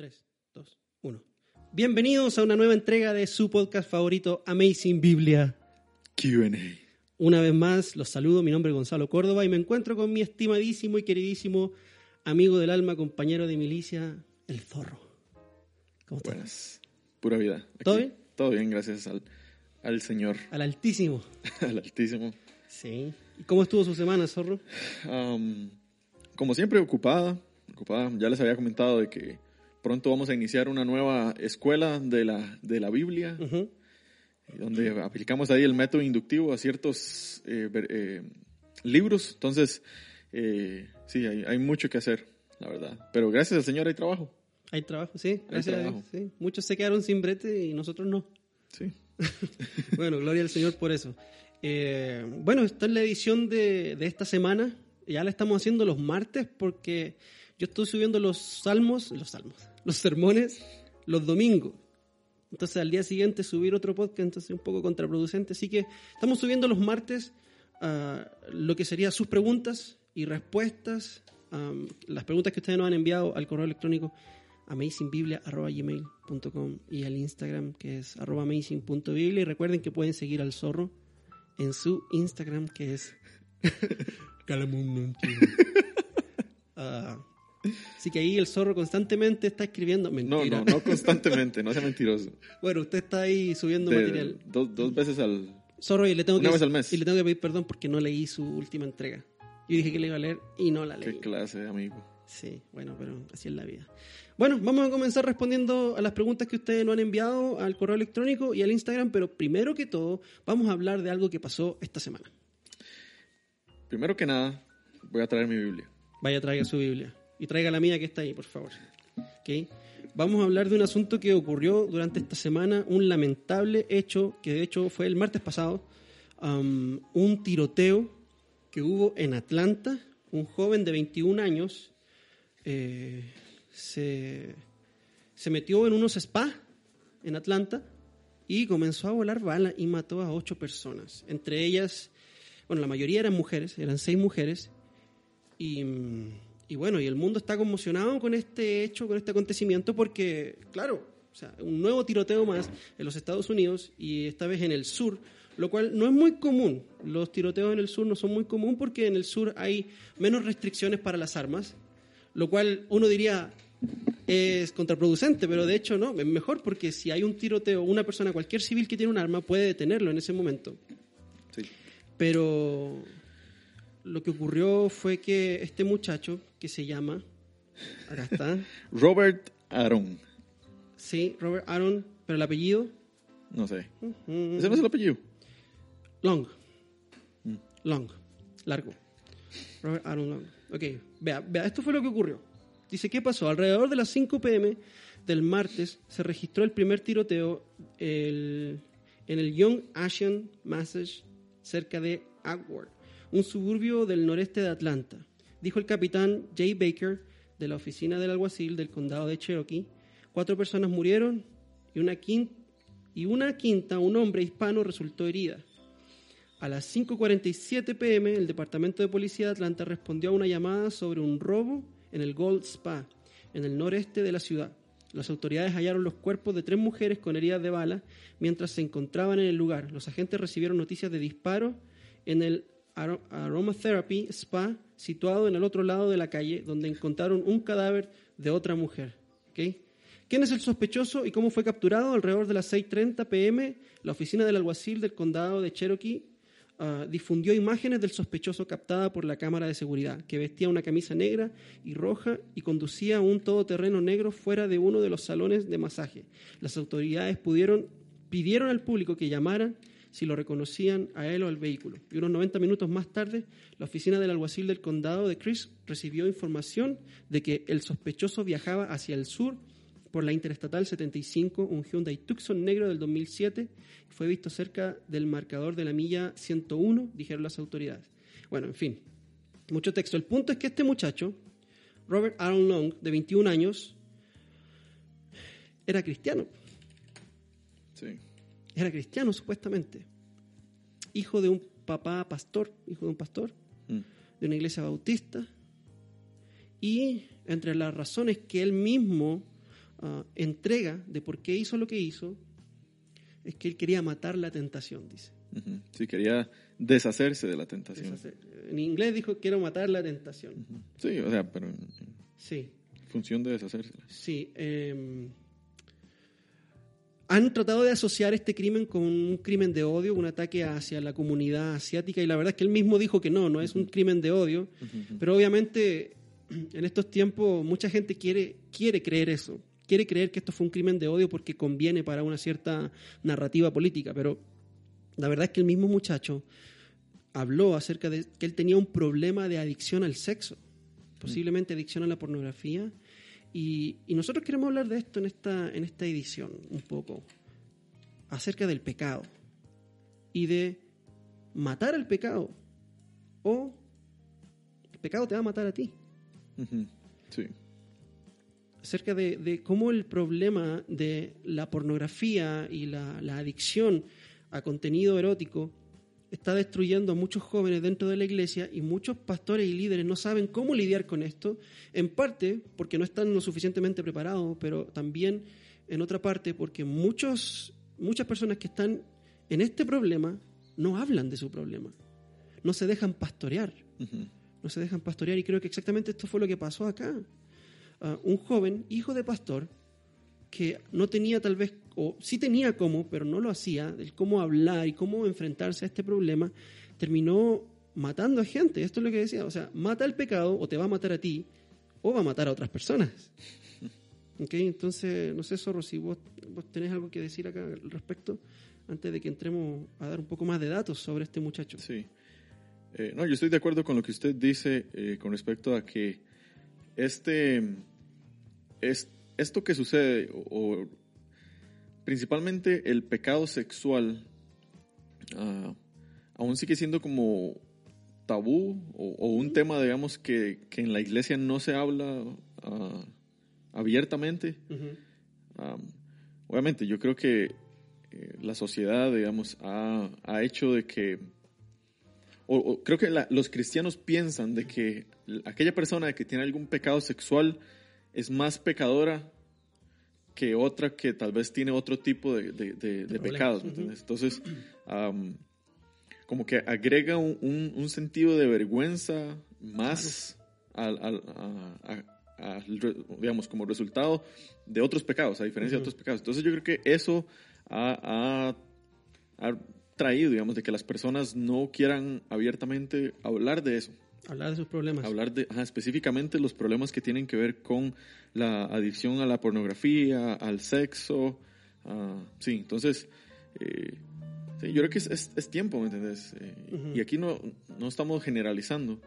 3, 2, 1. Bienvenidos a una nueva entrega de su podcast favorito, Amazing Biblia. QA. Una vez más, los saludo. Mi nombre es Gonzalo Córdoba y me encuentro con mi estimadísimo y queridísimo amigo del alma, compañero de milicia, el zorro. ¿Cómo estás? Buenas. Pura vida. Aquí. ¿Todo bien? Todo bien, gracias al, al Señor, Al altísimo. al Altísimo. Sí. ¿Y cómo estuvo su semana, zorro? Am, como siempre, ocupada, ocupada. Ya les había comentado de que pronto vamos a iniciar una nueva escuela de la, de la Biblia, donde aplicamos ahí el método inductivo a ciertos eh, eh, libros. Entonces, eh, sí, hay, hay mucho que hacer, la verdad. Pero gracias al Señor hay trabajo. Hay trabajo, sí. Gracias a Dios. trabajo. sí. Muchos se quedaron sin brete y nosotros no. Sí. Bueno, gloria al Señor por eso. Eh, bueno, esta es la edición de, de esta semana. Ya la estamos haciendo los martes porque yo estoy subiendo los salmos, los salmos, los sermones los domingos. Entonces al día siguiente subir otro podcast, entonces un poco contraproducente. Así que estamos subiendo los martes ah, lo que sería sus preguntas y respuestas, am, las preguntas que ustedes nos han enviado al correo electrónico amazingbiblia.gmail.com y al Instagram que es arroba amazing.biblia y recuerden que pueden seguir al zorro en su Instagram que es. Ah, así que ahí el zorro constantemente está escribiendo No, mentira. no, no constantemente, no sea mentiroso. Bueno, usted está ahí subiendo De- material. dos, dos veces al... Zorro, y le tengo Una que vez al mes. y le tengo que pedir perdón porque no leí su última entrega. Yo dije que le iba a leer y no la leí. ¿Qué clase amigo? Sí, bueno, pero así es la vida. Bueno, vamos a comenzar respondiendo a las preguntas que ustedes nos han enviado al correo electrónico y al Instagram, pero primero que todo, vamos a hablar de algo que pasó esta semana. Primero que nada, voy a traer mi Biblia. Vaya, traiga su Biblia. Y traiga la mía que está ahí, por favor. ¿Ok? Vamos a hablar de un asunto que ocurrió durante esta semana, un lamentable hecho, que de hecho fue el martes pasado, um, un tiroteo que hubo en Atlanta. Un joven de 21 años eh, se, se metió en unos spas en Atlanta y comenzó a volar balas y mató a ocho personas. Entre ellas, bueno, la mayoría eran mujeres, eran seis mujeres. Y, mm, y bueno, y el mundo está conmocionado con este hecho, con este acontecimiento, porque, claro, o sea, un nuevo tiroteo más en los Estados Unidos y esta vez en el sur, lo cual no es muy común. Los tiroteos en el sur no son muy común porque en el sur hay menos restricciones para las armas, lo cual uno diría es contraproducente, pero de hecho no, es mejor porque si hay un tiroteo, una persona, cualquier civil que tiene un arma puede detenerlo en ese momento. Sí. Pero lo que ocurrió fue que este muchacho, que se llama, acá está, Robert Aaron. sí, Robert Aaron, pero el apellido, No sé. mm, ¿Ese no es el apellido? Long. Long. Largo. Robert Aaron Long. Ok, vea, vea, esto fue lo que ocurrió. Dice, ¿qué pasó? Alrededor de las 5 pm del martes se registró el primer tiroteo el- en el Young Asian Massage cerca de Agworth, un suburbio del noreste de Atlanta. Dijo el capitán Jay Baker de la oficina del alguacil del condado de Cherokee. Cuatro personas murieron y una quinta, un hombre hispano, resultó herida. A las 5.47 pm, el Departamento de Policía de Atlanta respondió a una llamada sobre un robo en el Gold Spa, en el noreste de la ciudad. Las autoridades hallaron los cuerpos de tres mujeres con heridas de bala mientras se encontraban en el lugar. Los agentes recibieron noticias de disparos en el Aro- Aromatherapy Spa, situado en el otro lado de la calle, donde encontraron un cadáver de otra mujer. ¿ok? ¿Quién es el sospechoso y cómo fue capturado? Alrededor de las 6.30 pm, la oficina del alguacil del condado de Cherokee ah, difundió imágenes del sospechoso captada por la cámara de seguridad, que vestía una camisa negra y roja y conducía un todoterreno negro fuera de uno de los salones de masaje. Las autoridades pudieron, pidieron al público que llamara si lo reconocían a él o al vehículo. Y unos 90 minutos más tarde, la oficina del alguacil del condado de Chris recibió información de que el sospechoso viajaba hacia el sur por la Interestatal 75, un Hyundai Tucson negro del 2007, fue visto cerca del marcador de la milla 101, dijeron las autoridades. Bueno, en fin, mucho texto. El punto es que este muchacho, Robert Aaron Long, de 21 años, era cristiano. Era cristiano, supuestamente. Hijo de un papá pastor, hijo de un pastor, Mm. de una iglesia bautista. Y entre las razones que él mismo ah, entrega de por qué hizo lo que hizo es que él quería matar la tentación, dice. Ujú. Sí, quería deshacerse de la tentación. Deshacer- En inglés dijo quiero matar la tentación. Ujú. Sí, o sea, pero Sí, función de deshacerse. sí. eh, han tratado de asociar este crimen con un crimen de odio, un ataque hacia la comunidad asiática, y la verdad es que él mismo dijo que no, no es un crimen de odio, pero obviamente en estos tiempos mucha gente quiere, quiere creer eso, quiere creer que esto fue un crimen de odio porque conviene para una cierta narrativa política, pero la verdad es que el mismo muchacho habló acerca de que él tenía un problema de adicción al sexo, posiblemente adicción a la pornografía, y, y nosotros queremos hablar de esto en esta, en esta edición un poco, acerca del pecado y de matar al pecado o el pecado te va a matar a ti. Sí. acerca de, de cómo el problema de la pornografía y la, la adicción a contenido erótico está destruyendo a muchos jóvenes dentro de la iglesia y muchos pastores y líderes no saben cómo lidiar con esto, en parte porque no están lo suficientemente preparados, pero también en otra parte porque muchos, muchas personas que están en este problema no hablan de su problema, no se dejan pastorear. No se dejan pastorear y creo que exactamente esto fue lo que pasó acá. Ah, un joven, hijo de pastor, que no tenía tal vez, o sí tenía cómo, pero no lo hacía, el cómo hablar y cómo enfrentarse a este problema, terminó matando a gente. Esto es lo que decía, o sea, mata el pecado o te va a matar a ti o va a matar a otras personas. ¿Ok? Entonces, no sé, Zorro, si vos, vos tenés algo que decir acá al respecto, antes de que entremos a dar un poco más de datos sobre este muchacho. Sí. Eh, no, yo estoy de acuerdo con lo que usted dice eh, con respecto a que este, es, esto que sucede, o, o principalmente el pecado sexual, ah, aún sigue siendo como tabú o, o un tema, digamos, que, que en la iglesia no se habla ah, abiertamente. Am, obviamente, yo creo que eh, la sociedad, digamos, ha, ha hecho de que, o, o creo que la- los cristianos piensan de que aquella persona que tiene algún pecado sexual es más pecadora que otra que tal vez tiene otro tipo de, de- de- de Problemas. pecados. Entonces, como que agrega un, un- un sentido de vergüenza más al, al- a- a- digamos, como resultado de otros pecados, a diferencia de otros pecados. Entonces yo creo que eso ha, ha- ha traído, digamos, de que las personas no quieran abiertamente hablar de eso, Hablar de sus problemas. hablar de ajá, específicamente los problemas que tienen que ver con la adicción a la pornografía, al sexo. ah, sí, entonces, eh, sí, yo creo que es, es- es tiempo, ¿me entiendes? Eh, Ujú. Y aquí no, no estamos generalizando,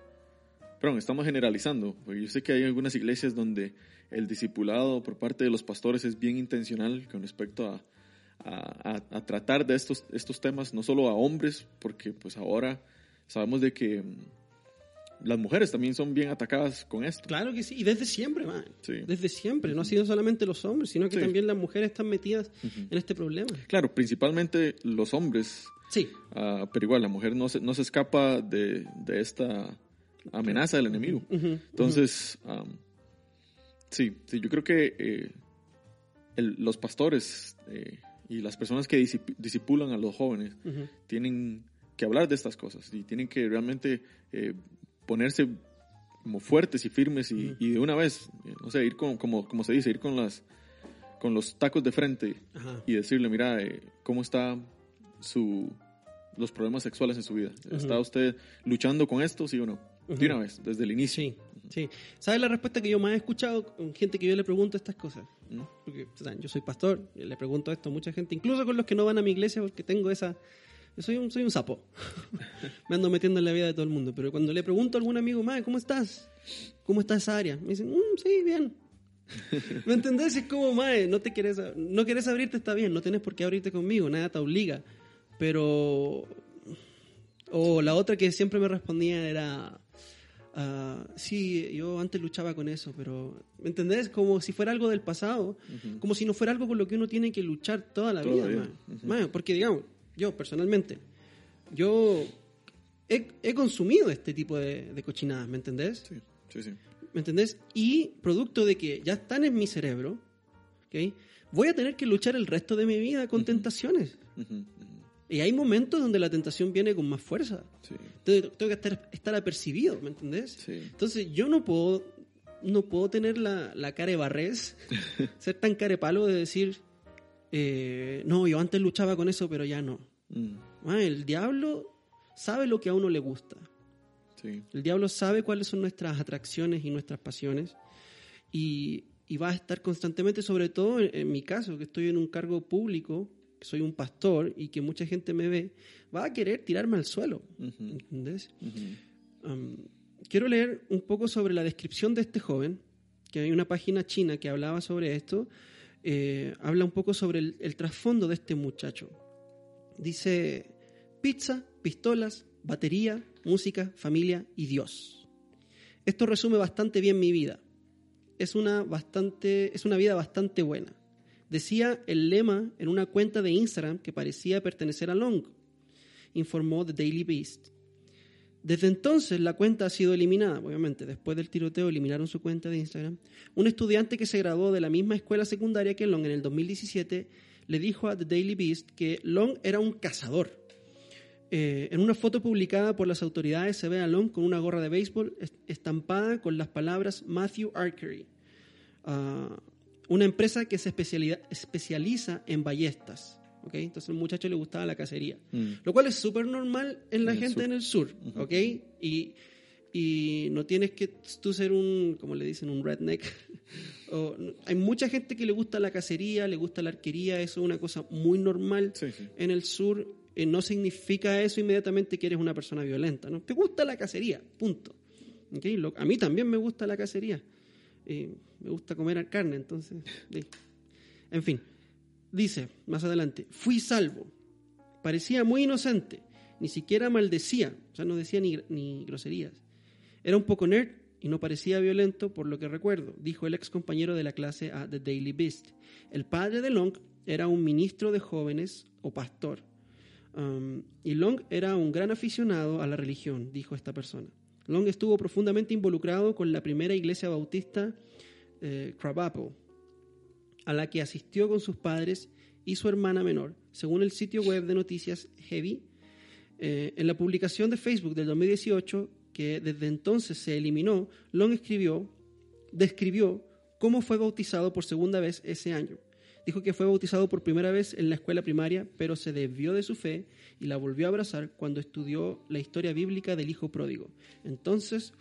perdón, estamos generalizando, porque yo sé que hay algunas iglesias donde el discipulado por parte de los pastores es bien intencional con respecto a, a- a- a tratar de estos, estos temas, no solo a hombres, porque pues ahora sabemos de que mm, las mujeres también son bien atacadas con esto. Claro que sí, y desde siempre, man. Sí. Desde siempre. No ha sido solamente los hombres, sino que Sí. también las mujeres están metidas en este problema. Claro, principalmente los hombres, Sí, ah, pero igual la mujer no se, no se escapa de, de esta amenaza del enemigo. Entonces, am, sí, sí, yo creo que eh, el- los pastores eh, y las personas que disip- disipulan a los jóvenes tienen que hablar de estas cosas y tienen que realmente eh, ponerse como fuertes y firmes y, y de una vez, no sé, ir con, como, como se dice, ir con las con los tacos de frente Ajá. y decirle, mira, eh, ¿cómo está su los problemas sexuales en su vida? ¿Está Ujú. usted luchando con esto, sí o no? De Ujú. una vez, desde el inicio. Sí, sí. ¿Sabes la respuesta que yo más he escuchado con gente que yo le pregunto estas cosas? ¿no? Porque o sea, yo soy pastor, le pregunto esto a mucha gente, incluso con los que no van a mi iglesia, porque tengo esa. Yo soy un, soy un sapo. Me ando metiendo en la vida de todo el mundo. Pero cuando le pregunto a algún amigo, Mae, ¿cómo estás? ¿Cómo está esa área? Me dicen, "Mm, sí, bien. ¿Me entendés? Es como, Mae, no te quieres, no quieres abrirte, está bien, no tienes por qué abrirte conmigo, nada te obliga. Pero. O la otra que siempre me respondía era. ah, sí, yo antes luchaba con eso, pero ¿me entendés? Como si fuera algo del pasado, como si no fuera algo con lo que uno tiene que luchar toda la vida. ujú. Man, porque digamos, yo personalmente, yo he, he consumido este tipo de, de cochinadas, ¿me entendés? Sí, sí, sí. ¿Me entendés? Y producto de que ya están en mi cerebro, ¿ok? Voy a tener que luchar el resto de mi vida con tentaciones. Y hay momentos donde la tentación viene con más fuerza. Sí, Entonces, tengo que estar, estar apercibido, ¿me entendés? sí. Entonces yo no puedo, no puedo tener la, la cara de barrés, ser tan carepalo de decir, eh, no, yo antes luchaba con eso, pero ya no. Mm, Ah, el diablo sabe lo que a uno le gusta. sí. El diablo sabe cuáles son nuestras atracciones y nuestras pasiones. Y, y va a estar constantemente, sobre todo en, en mi caso, que estoy en un cargo público, que soy un pastor y que mucha gente me ve, va a querer tirarme al suelo. Um, quiero leer un poco sobre la descripción de este joven, que hay una página china que hablaba sobre esto, eh, habla un poco sobre el, el trasfondo de este muchacho. Dice, pizza, pistolas, batería, música, familia y Dios. Esto resume bastante bien mi vida. Es una, bastante, es una vida bastante buena. Decía el lema en una cuenta de Instagram que parecía pertenecer a Long, informó The Daily Beast. Desde entonces la cuenta ha sido eliminada, obviamente, después del tiroteo eliminaron su cuenta de Instagram. Un estudiante que se graduó de la misma escuela secundaria que Long en el 2017 le dijo a The Daily Beast que Long era un cazador. Eh, en una foto publicada por las autoridades se ve a Long con una gorra de béisbol est- estampada con las palabras Matthew Archery, ah, una empresa que se especializa en ballestas. ¿Ok? Entonces al muchacho le gustaba la cacería. Mm, Lo cual es súper normal en la En gente en el sur, ¿ok? Y, y no tienes que tú ser un, como le dicen, un redneck. O, hay mucha gente que le gusta la cacería, le gusta la arquería, eso es una cosa muy normal Sí, sí. en el sur. Eh, no significa eso inmediatamente que eres una persona violenta, ¿no? Te gusta la cacería, punto. ¿ok? Lo- a mí también me gusta la cacería. Eh, me gusta comer carne, entonces... sí. En fin, dice más adelante, fui salvo. Parecía muy inocente, ni siquiera maldecía, o sea, no decía ni, ni groserías. Era un poco nerd y no parecía violento por lo que recuerdo, dijo el ex compañero de la clase a The Daily Beast. El padre de Long era un ministro de jóvenes o pastor. Um, y Long era un gran aficionado a la religión, dijo esta persona. Long estuvo profundamente involucrado con la primera iglesia bautista eh, Crabapple, a la que asistió con sus padres y su hermana menor, según el sitio web de noticias Heavy. Eh, en la publicación de Facebook del 2018, que desde entonces se eliminó, Long escribió, describió cómo fue bautizado por segunda vez ese año. Dijo que fue bautizado por primera vez en la escuela primaria, pero se desvió de su fe y la volvió a abrazar cuando estudió la historia bíblica del hijo pródigo. Entonces,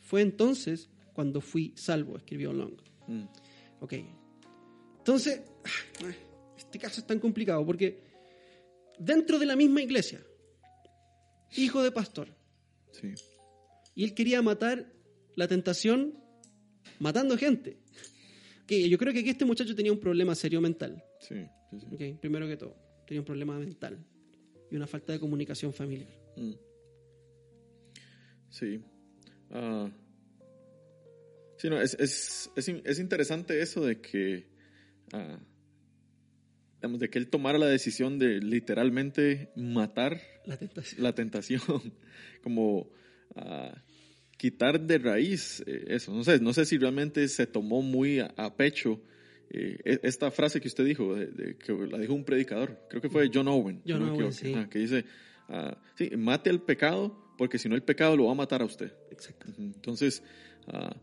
fue entonces cuando fui salvo, escribió Long. Mm, Ok. Entonces, este caso es tan complicado porque dentro de la misma iglesia, hijo de pastor, sí. y él quería matar la tentación matando gente. Que yo creo que aquí este muchacho tenía un problema serio mental. Sí, sí, sí. ok, Primero que todo, tenía un problema mental y una falta de comunicación familiar. Mm. Sí. Ah, sí, no, es, es, es, es interesante eso de que, digamos, de que él tomara la decisión de literalmente matar La tentación. la tentación, como quitar de raíz eh, eso. No sé, no sé si realmente se tomó muy a, a pecho eh, e- esta frase que usted dijo, de, de- que la dijo un predicador, creo que fue John Owen, John no sí. que dice, sí, mate al pecado, porque si no el pecado lo va a matar a usted. Exacto. Entonces, ah,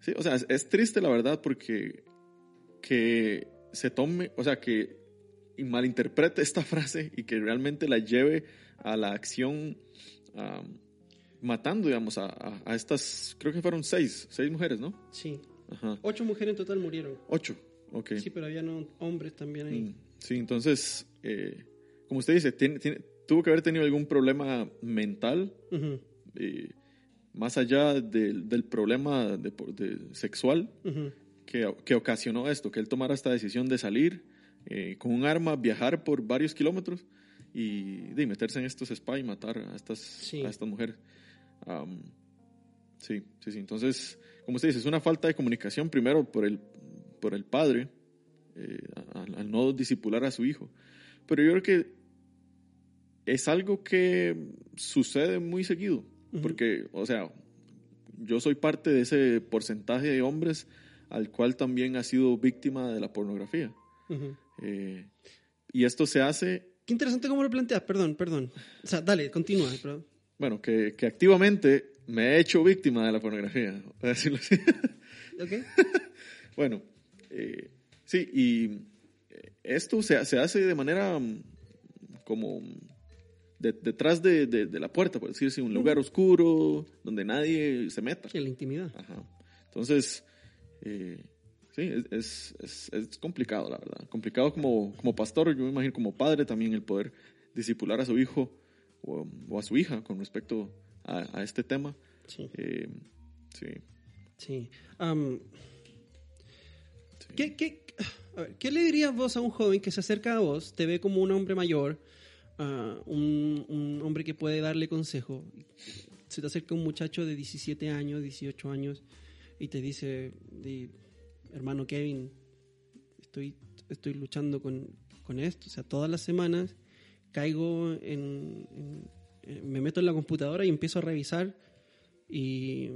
sí, o sea, es, es triste la verdad porque que se tome, o sea, que malinterprete esta frase y que realmente la lleve a la acción matando, digamos, a, a- a estas, creo que fueron seis, seis mujeres, ¿no? Sí. Ajá. Ocho mujeres en total murieron. Ocho, ok. Sí, pero había no- hombres también ahí. Mm, Sí, entonces, eh, como usted dice, tiene- tiene- tuvo que haber tenido algún problema mental eh, más allá del, del problema de, de- sexual ujú. Que, que ocasionó esto, que él tomara esta decisión de salir eh, con un arma, viajar por varios kilómetros y de meterse en estos spa y matar a estas, Sí. a estas mujeres. Am, sí, sí, sí. Entonces, como usted dice, es una falta de comunicación primero por el, por el padre eh, al, al no disipular a su hijo. Pero yo creo que es algo que sucede muy seguido. Ujú. Porque, o sea, yo soy parte de ese porcentaje de hombres al cual también ha sido víctima de la pornografía. Eh, y esto se hace, Qué interesante cómo lo planteas, perdón, perdón. O sea, dale, continúa. Pero... bueno, que, que activamente me he hecho víctima de la pornografía, voy a decirlo así. ¿Ok? Bueno, eh, sí, y eh, esto se, se hace de manera mm, como de- detrás de, de- de la puerta, por decirlo así, un lugar oscuro donde nadie se meta. En la intimidad. Ajá. Entonces, eh, sí, es, es, es, complicado, la verdad. Complicado como, como pastor, yo me imagino como padre también el poder disipular a su hijo o, o a su hija con respecto a, a este tema. Sí. Eh, sí. Sí. Sí. ¿qué, qué, a ver, ¿qué le dirías vos a un joven que se acerca a vos, te ve como un hombre mayor, ah, un, un hombre que puede darle consejo? Se te acerca un muchacho de 17 años, 18 años, y te dice, di, hermano Kevin, estoy, estoy luchando con, con esto. O sea, todas las semanas caigo en, en- en- me meto en la computadora y empiezo a revisar y,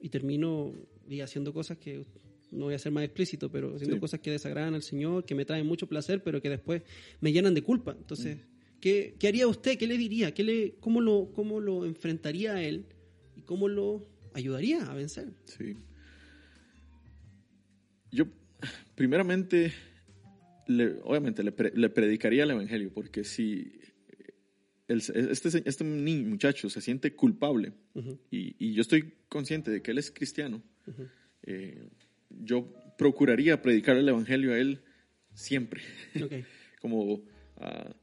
y termino y haciendo cosas que no voy a ser más explícito, pero haciendo Sí. cosas que desagradan al Señor, que me traen mucho placer, pero que después me llenan de culpa. Entonces, ¿qué, qué haría usted? ¿Qué le diría? ¿Qué le, cómo, lo, ¿Cómo lo enfrentaría a él? ¿Y cómo lo ayudaría a vencer? Sí. Yo, primeramente, le- obviamente le, pre- le predicaría el Evangelio, porque si el- este, este niño, muchacho se siente culpable y, y yo estoy consciente de que él es cristiano, eh, yo procuraría predicar el Evangelio a él siempre, como ah,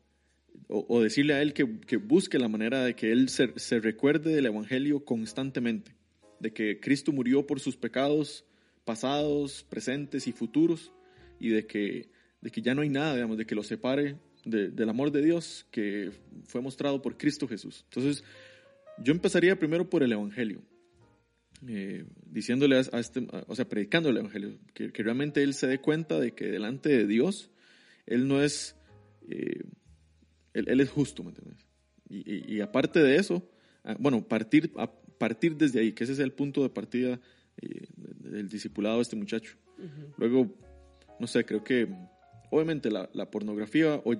o, o decirle a él que, que busque la manera de que él se, se recuerde del Evangelio constantemente, de que Cristo murió por sus pecados pasados, presentes y futuros, y de que, de que ya no hay nada, digamos, de que lo separe de- del amor de Dios que fue mostrado por Cristo Jesús. Entonces, yo empezaría primero por el Evangelio, eh, diciéndole a, este, a- o sea, predicando el Evangelio, que, realmente él se dé cuenta de que delante de Dios, él no es, eh, él, él es justo, ¿me entiendes? Y, y- y aparte de eso, ah, bueno, partir, a partir desde ahí, que ese es el punto de partida eh, del discipulado de este muchacho. Luego, no sé, creo que obviamente la, la pornografía o-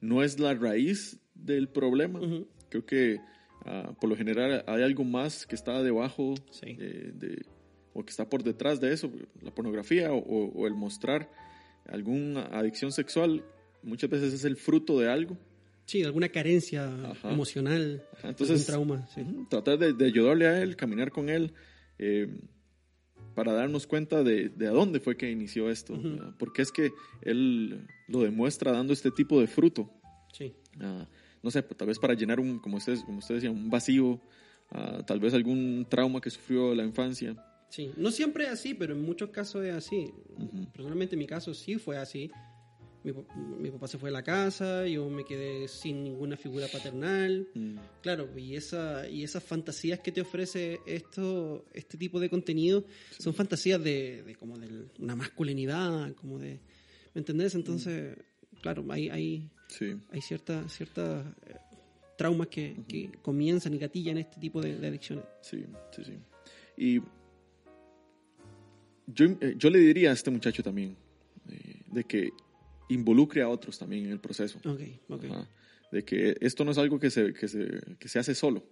no es la raíz del problema. Creo que ah, por lo general hay algo más que está debajo Sí. eh, de, o que está por detrás de eso, la pornografía o, o el mostrar alguna adicción sexual muchas veces es el fruto de algo. Sí, alguna carencia Ajá. emocional, Ajá, entonces- algún trauma. sí. Tratar de, de ayudarle a él, caminar con él, eh, para darnos cuenta de, de a dónde fue que inició esto. Porque es que él lo demuestra dando este tipo de fruto. Sí. Ah, no sé, tal vez para llenar un, como usted, como usted decía, un vacío, ah, tal vez algún trauma que sufrió la infancia. Sí, no siempre es así, pero en muchos casos es así. Ujú. Personalmente en mi caso sí fue así. Mi, mi papá se fue de la casa, yo me quedé sin ninguna figura paternal. Mm, Claro, y, esa, y esas fantasías que te ofrece esto, este tipo de contenido son fantasías de, de como de una masculinidad, como de... ¿Me entendés? Entonces, claro, hay, hay, sí, hay ciertas ciertas eh, traumas que, que comienzan y gatillan este tipo de, de adicciones. sí, sí, sí. Y yo, eh, yo le diría a este muchacho también eh, de que involucre a otros también en el proceso. De que esto no es algo que se, que se, que se hace solo.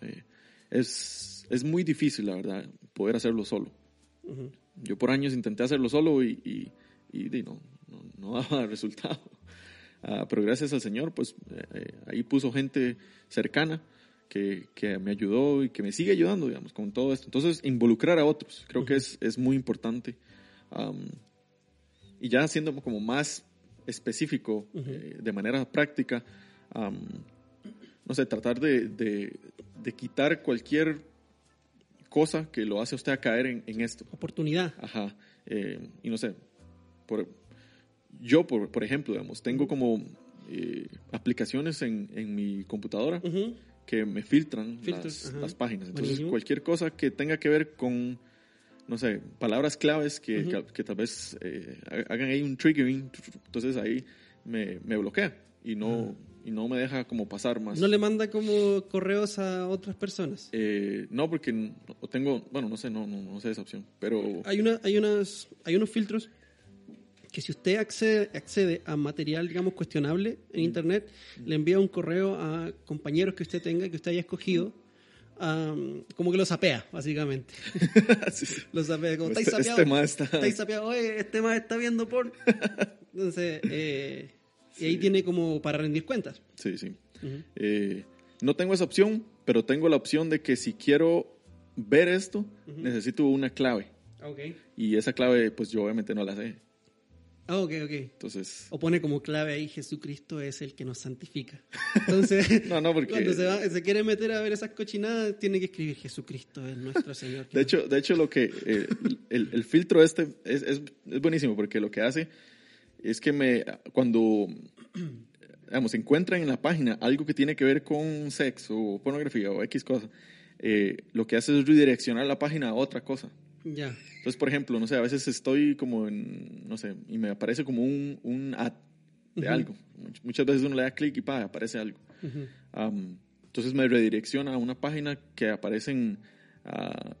Eh, es, es muy difícil, la verdad, poder hacerlo solo. Yo por años intenté hacerlo solo y, y, y no, no, no daba resultado. Ah, pero gracias al Señor, pues eh, eh, ahí puso gente cercana que, que me ayudó y que me sigue ayudando, digamos, con todo esto. Entonces, involucrar a otros, creo que es, es muy importante. Y ya siendo como más específico, eh, de manera práctica, no sé, tratar de, de, de quitar cualquier cosa que lo hace a usted a caer en, en esto. Oportunidad. Ajá. eh, y no sé, por, yo, por, por ejemplo, digamos, tengo como eh, aplicaciones en, en mi computadora que me filtran las, las páginas. Entonces, Buenísimo. cualquier cosa que tenga que ver con, no sé, palabras claves que, Ujú. que, que tal vez eh, hagan ahí un triggering, entonces ahí me, me bloquea y no, y no me deja como pasar más. ¿No le manda como correos a otras personas? Eh, no, porque tengo, bueno, no sé, no, no, no sé esa opción, pero... Hay, una, hay, unas, hay unos filtros que si usted accede, accede a material, digamos, cuestionable en Internet, le envía un correo a compañeros que usted tenga, que usted haya escogido, am, como que lo sapea, básicamente. Sí, sí. Lo sapea, como, Este- ¿estáis este sapeado? ma está- ¿Estáis sapeado? Oye, este más está viendo por... Entonces, eh, y ahí tiene como para rendir cuentas. Sí, sí. Eh, no tengo esa opción, pero tengo la opción de que si quiero ver esto, necesito una clave. Y esa clave, pues yo obviamente no la sé. Ah, ok, ok. Entonces, O pone como clave ahí, Jesucristo es el que nos santifica. Entonces, No, no, porque- cuando se, va- se quiere meter a ver esas cochinadas, tiene que escribir Jesucristo es nuestro Señor. de hecho, de hecho lo que eh, el, el filtro este es, es, es buenísimo porque lo que hace es que me cuando digamos encuentran en la página algo que tiene que ver con sexo o pornografía o X cosa, eh, lo que hace es redireccionar la página a otra cosa. Ya. Entonces, por ejemplo, no sé, a veces estoy como en, no sé, y me aparece como un, un ad de Ujú. algo. Much- Muchas veces uno le da clic y pa, aparece algo. Ujú. Am, entonces me redirecciona a una página que aparecen ah,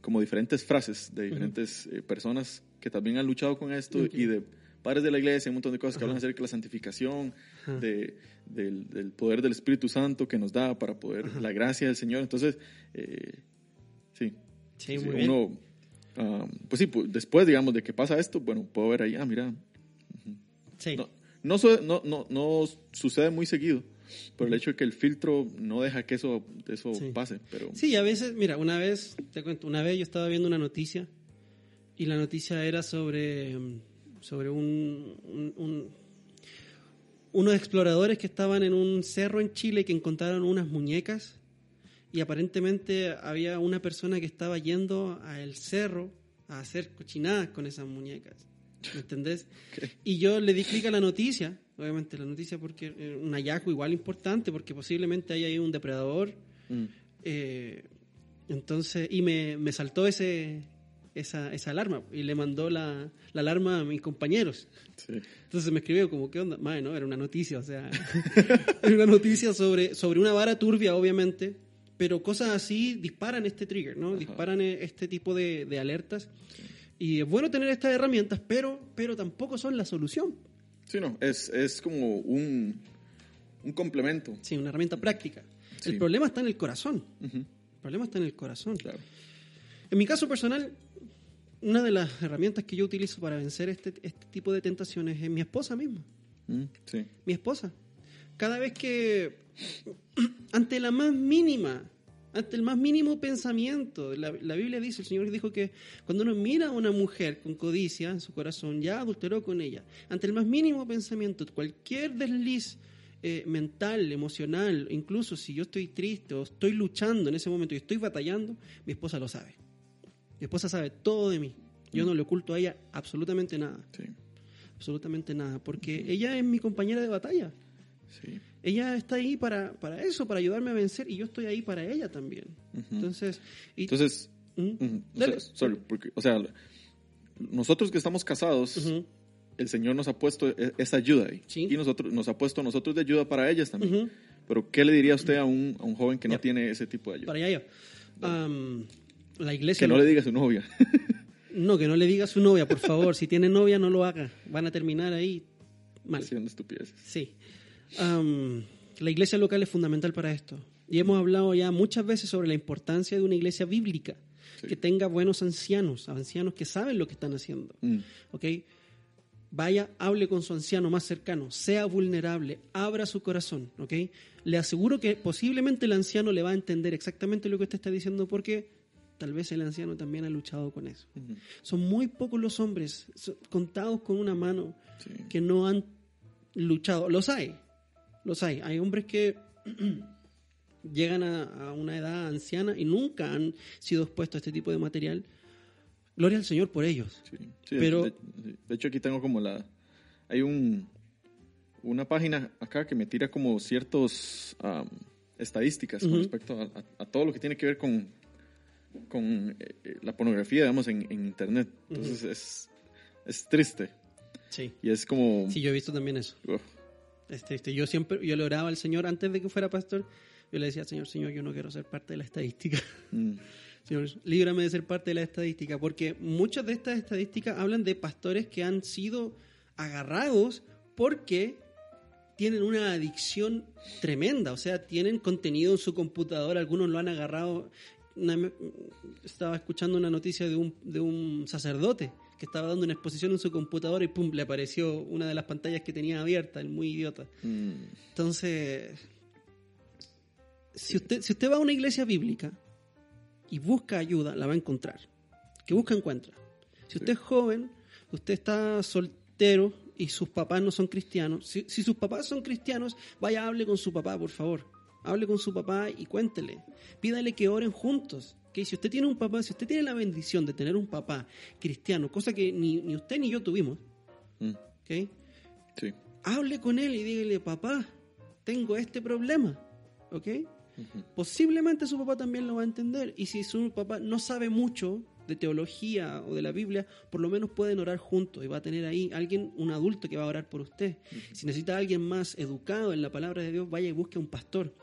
como diferentes frases de diferentes eh, personas que también han luchado con esto y de padres de la iglesia, un montón de cosas que hablan acerca de la santificación, de, del, del poder del Espíritu Santo que nos da para poder, la gracia del Señor. Entonces, eh, sí, Sí, Sí, muy bien. Ah, pues sí, pues, después, digamos, de que pasa esto, bueno, puedo ver ahí, ah, mira, Sí. no, no, no, no, no sucede muy seguido, por el hecho de que el filtro no deja que eso, eso Sí. pase, pero Sí, a veces, mira, una vez, te cuento, una vez yo estaba viendo una noticia y la noticia era sobre, sobre un, un- un- unos exploradores que estaban en un cerro en Chile que encontraron unas muñecas y aparentemente había una persona que estaba yendo al cerro a hacer cochinadas con esas muñecas. ¿Me entendés? Ok. Y yo le di clic a la noticia, obviamente la noticia porque es un hallazgo igual importante porque posiblemente hay ahí un depredador mm, eh, entonces, y me, me saltó ese, esa, esa alarma y le mandó la, la alarma a mis compañeros. sí, Entonces me escribió como, ¿qué onda? Madre, no, era una noticia, o sea, era una noticia sobre, sobre una vara turbia, obviamente, pero cosas así disparan este trigger, ¿no? Ajá. Disparan eh, este tipo de, de alertas. Y es bueno tener estas herramientas, pero, pero tampoco son la solución. sí, no, es, es como un, un complemento, Sí, una herramienta práctica. Sí. El problema está en el corazón. Ujú, El problema está en el corazón. claro, En mi caso personal, una de las herramientas que yo utilizo para vencer este, este tipo de tentaciones es mi esposa misma. Mm, sí, Mi esposa. Cada vez que, ante la más mínima, ante el más mínimo pensamiento, la, la Biblia dice, el Señor dijo que cuando uno mira a una mujer con codicia en su corazón, ya adulteró con ella. Ante el más mínimo pensamiento, cualquier desliz eh, mental, emocional, incluso si yo estoy triste o estoy luchando en ese momento y estoy batallando, mi esposa lo sabe. Mi esposa sabe todo de mí. Yo no le oculto a ella absolutamente nada. sí, Absolutamente nada. Porque ella es mi compañera de batalla. Sí, Ella está ahí para, para eso, para ayudarme a vencer, y yo estoy ahí para ella también. Entonces, y, entonces, ¿Mm? o sea, sorry, porque, o sea, nosotros que estamos casados, el Señor nos ha puesto e- esa ayuda ahí. Sí. Y nosotros, nos ha puesto nosotros de ayuda para ellas también. Pero, ¿qué le diría usted a un, a un joven que no tiene ese tipo de ayuda? para allá. Am, la iglesia. Que no le diga a su novia. No, que no le diga a su novia, por favor. si tiene novia, no lo haga. Van a terminar ahí mal. haciendo estupideces. Sí. La iglesia local es fundamental para esto. Y hemos hablado ya muchas veces sobre la importancia de una iglesia bíblica, Sí. que tenga buenos ancianos, ancianos que saben lo que están haciendo. Mm, ¿ok? Vaya, hable con su anciano más cercano, sea vulnerable, abra su corazón, ¿ok? Le aseguro que posiblemente el anciano le va a entender exactamente lo que usted está diciendo porque tal vez el anciano también ha luchado con eso. Son muy pocos los hombres, contados con una mano, sí. que no han luchado. Los hay, los hay. Hay hombres que llegan a, a una edad anciana y nunca han sido expuestos a este tipo de material. Gloria al Señor por ellos. Sí, sí, Pero- de, hecho aquí tengo como la hay un una página acá que me tira como ciertos am, estadísticas con respecto a, a- a todo lo que tiene que ver con con eh, eh, la pornografía digamos en, en internet entonces es es triste Sí. y es como Sí, yo he visto también eso. uf, Es triste. Yo siempre, yo le oraba al Señor antes de que fuera pastor. Yo le decía, Señor, Señor, yo no quiero ser parte de la estadística. Mm, Señor, líbrame de ser parte de la estadística, porque muchas de estas estadísticas hablan de pastores que han sido agarrados porque tienen una adicción tremenda, o sea, tienen contenido en su computadora, algunos lo han agarrado. Una- estaba escuchando una noticia de un, de un sacerdote que estaba dando una exposición en su computadora y pum, le apareció una de las pantallas que tenía abierta, el muy idiota. mm, Entonces, si usted, si usted va a una iglesia bíblica y busca ayuda, la va a encontrar. Que busca, encuentra. Si usted es joven, usted está soltero y sus papás no son cristianos, si, si sus papás son cristianos, vaya, hable con su papá, por favor. Hable con su papá y cuéntele. Pídale que oren juntos. Que si usted tiene un papá, si usted tiene la bendición de tener un papá cristiano, cosa que ni, ni usted ni yo tuvimos, mm, ¿ok? sí. hable con él y dígale, papá, tengo este problema, ¿ok? Ujú. Posiblemente su papá también lo va a entender. Y si su papá no sabe mucho de teología o de la Biblia, por lo menos pueden orar juntos y va a tener ahí alguien, un adulto que va a orar por usted. Si necesita alguien más educado en la palabra de Dios, vaya y busque a un pastor.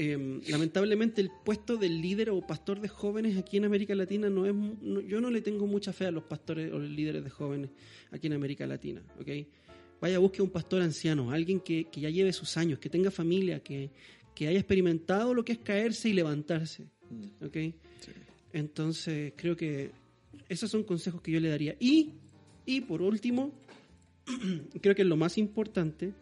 Eh, lamentablemente el puesto del líder o pastor de jóvenes aquí en América Latina no es no- yo no le tengo mucha fe a los pastores o los líderes de jóvenes aquí en América Latina ¿ok? vaya busque un pastor anciano alguien que, que ya lleve sus años que tenga familia que, que haya experimentado lo que es caerse y levantarse Mm, ¿ok? sí. entonces creo que esos son consejos que yo le daría y, y por último creo que es lo más importante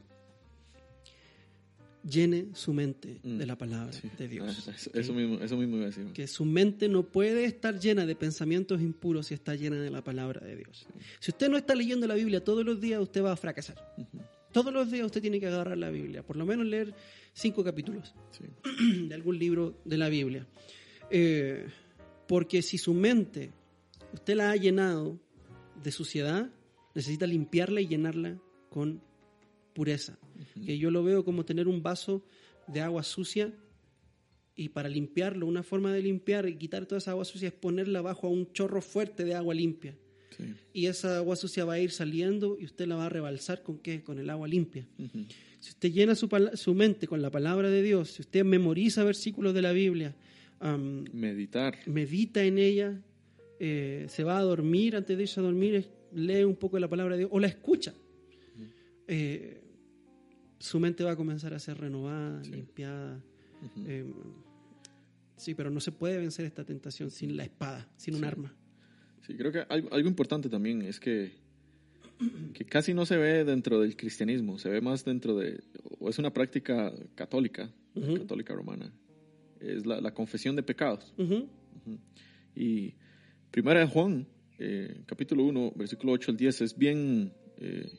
llene su mente Mm, de la palabra Sí. de Dios. Eso, eso mismo, eso mismo iba a decir. Que su mente no puede estar llena de pensamientos impuros si está llena de la palabra de Dios. Si usted no está leyendo la Biblia todos los días, usted va a fracasar. Todos los días usted tiene que agarrar la Biblia, por lo menos leer cinco capítulos sí. de algún libro de la Biblia. Eh, porque si su mente usted la ha llenado de suciedad, necesita limpiarla y llenarla con pureza. Que yo lo veo como tener un vaso de agua sucia y para limpiarlo, una forma de limpiar y quitar toda esa agua sucia es ponerla bajo a un chorro fuerte de agua limpia. sí. Y esa agua sucia va a ir saliendo y usted la va a rebalsar con qué? Con el agua limpia. Si usted llena su, su mente con la palabra de Dios, si usted memoriza versículos de la Biblia, Meditar. medita en ella, eh, se va a dormir, antes de irse a dormir, lee un poco de la palabra de Dios o la escucha, eh, su mente va a comenzar a ser renovada, Sí. limpiada. Eh, sí, pero no se puede vencer esta tentación sin la espada, sin un arma. Sí, creo que algo, algo importante también es que, que casi no se ve dentro del cristianismo, se ve más dentro de, o es una práctica católica, católica romana, es la, la confesión de pecados. Y primera de Juan, eh, capítulo 1, versículo 8 al 10, es bien eh,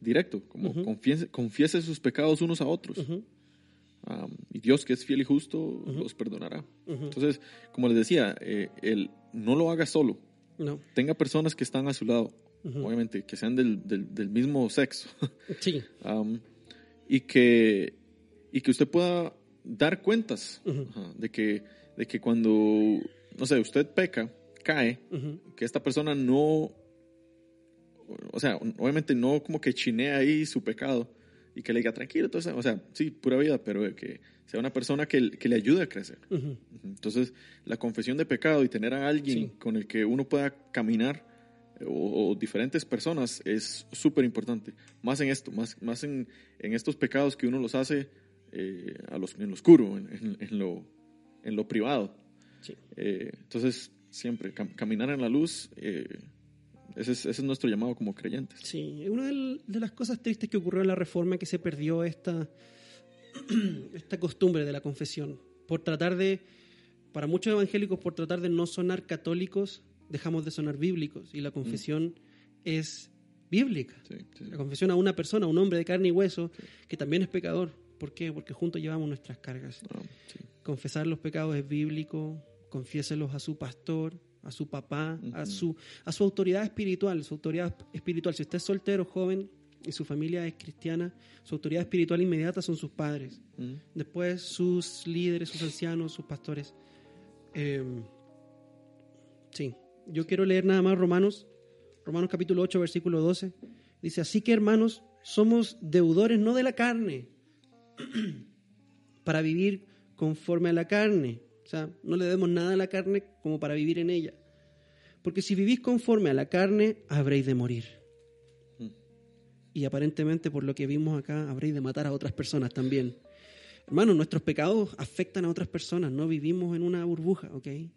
directo, como Ujú. confiese, confiese sus pecados unos a otros. Um, y Dios, que es fiel y justo, los perdonará. Entonces, como les decía, eh, el, no lo haga solo. No. Tenga personas que están a su lado, obviamente, que sean del, del- del mismo sexo. Sí. Um, y, que, y que usted pueda dar cuentas de, que, de que cuando, no sé, usted peca, cae, que esta persona no, o sea, obviamente no como que chinea ahí su pecado y que le diga tranquilo, entonces, o sea, sí, pura vida, pero que sea una persona que, que le ayude a crecer. ujú. Entonces, la confesión de pecado y tener a alguien Sí. con el que uno pueda caminar eh, o, o diferentes personas es súper importante. Más en esto, más, más en, en estos pecados que uno los hace eh, a los, en lo oscuro, en, en- en lo, en lo privado. Sí. Eh, entonces, siempre cam- caminar en la luz, eh, ese, es, ese es nuestro llamado como creyentes. Sí, una de las cosas tristes que ocurrió en la reforma que se perdió esta, esta costumbre de la confesión. Por tratar de, para muchos evangélicos, por tratar de no sonar católicos, dejamos de sonar bíblicos. Y la confesión es bíblica. Sí, sí, sí. La confesión a una persona, a un hombre de carne y hueso, que también es pecador. ¿Por qué? Porque juntos llevamos nuestras cargas. Ah. Confesar los pecados es bíblico, confiéselos a su pastor, a su papá, a, su, a su autoridad espiritual. Su autoridad espiritual, si usted es soltero, joven y su familia es cristiana, su autoridad espiritual inmediata son sus padres. Después sus líderes, sus ancianos, sus pastores. Eh, sí, yo quiero leer nada más Romanos, Romanos capítulo 8, versículo 12. Dice, así que hermanos, somos deudores no de la carne, para vivir conforme a la carne. O sea, no le debemos nada a la carne como para vivir en ella. Porque si vivís conforme a la carne, habréis de morir. Mm. Y aparentemente, por lo que vimos acá, habréis de matar a otras personas también. Hermanos, nuestros pecados afectan a otras personas, no vivimos en una burbuja, ¿ok? Eh,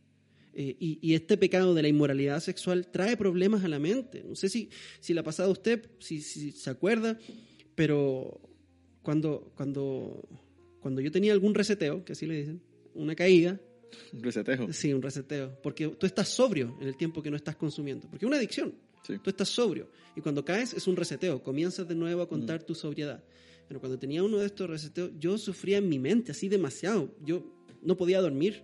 y, y este pecado de la inmoralidad sexual trae problemas a la mente. No sé si, si le ha pasado a usted, si, si se acuerda, pero cuando, cuando, cuando yo tenía algún reseteo, que así le dicen, una caída, Un resetejo. Sí, un reseteo. Porque tú estás sobrio en el tiempo que no estás consumiendo. Porque es una adicción. Sí. Tú estás sobrio. Y cuando caes es un reseteo. Comienzas de nuevo a contar tu sobriedad. Pero cuando tenía uno de estos reseteos, yo sufría en mi mente así demasiado. Yo no podía dormir.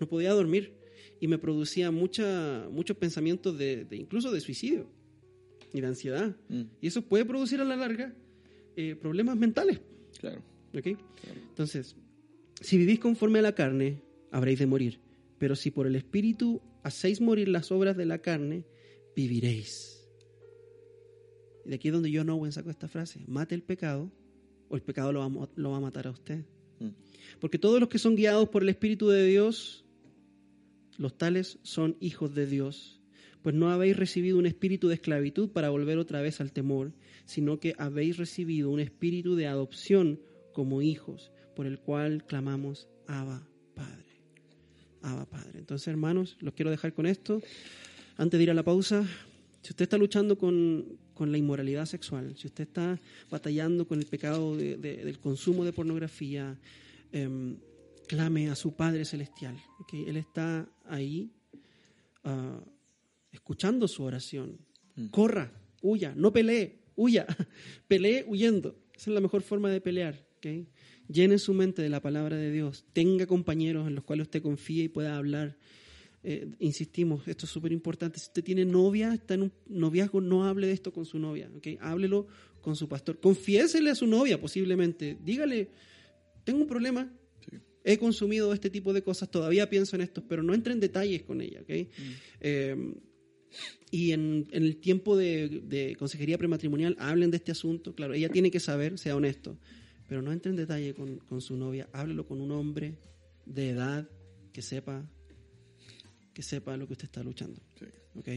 No podía dormir. Y me producía mucha, muchos pensamientos de, de incluso de suicidio y de ansiedad. Mm, Y eso puede producir a la larga eh, problemas mentales. claro. ¿Ok? Entonces, si vivís conforme a la carne, habréis de morir. Pero si por el Espíritu hacéis morir las obras de la carne, viviréis. Y de aquí es donde yo no saco esta frase. Mate el pecado o el pecado lo va, lo va a matar a usted. Mm. Porque todos los que son guiados por el Espíritu de Dios, los tales son hijos de Dios. Pues no habéis recibido un espíritu de esclavitud para volver otra vez al temor, sino que habéis recibido un espíritu de adopción como hijos, por el cual clamamos Abba Padre. Abba Padre. Entonces, hermanos, los quiero dejar con esto. Antes de ir a la pausa, si usted está luchando con, con la inmoralidad sexual, si usted está batallando con el pecado de- de- del consumo de pornografía, em, clame a su Padre Celestial. ¿ok? Él está ahí ah, escuchando su oración. Mm. Corra, huya, no pelee, huya, pelee huyendo. Esa es la mejor forma de pelear. ¿ok? Llene su mente de la palabra de Dios. Tenga compañeros en los cuales usted confíe y pueda hablar. Eh, insistimos, esto es súper importante. Si usted tiene novia, está en un noviazgo, no hable de esto con su novia. ¿ok? Háblelo con su pastor. Confiésele a su novia posiblemente. Dígale, tengo un problema, Sí. he consumido este tipo de cosas, todavía pienso en esto, pero no entre en detalles con ella. ¿ok? Eh, y en, en el tiempo de, de consejería prematrimonial hablen de este asunto. Claro, ella tiene que saber, sea honesto, pero no entre en detalle con, con su novia. Háblelo con un hombre de edad que sepa que sepa lo que usted está luchando. Sí. ¿ok?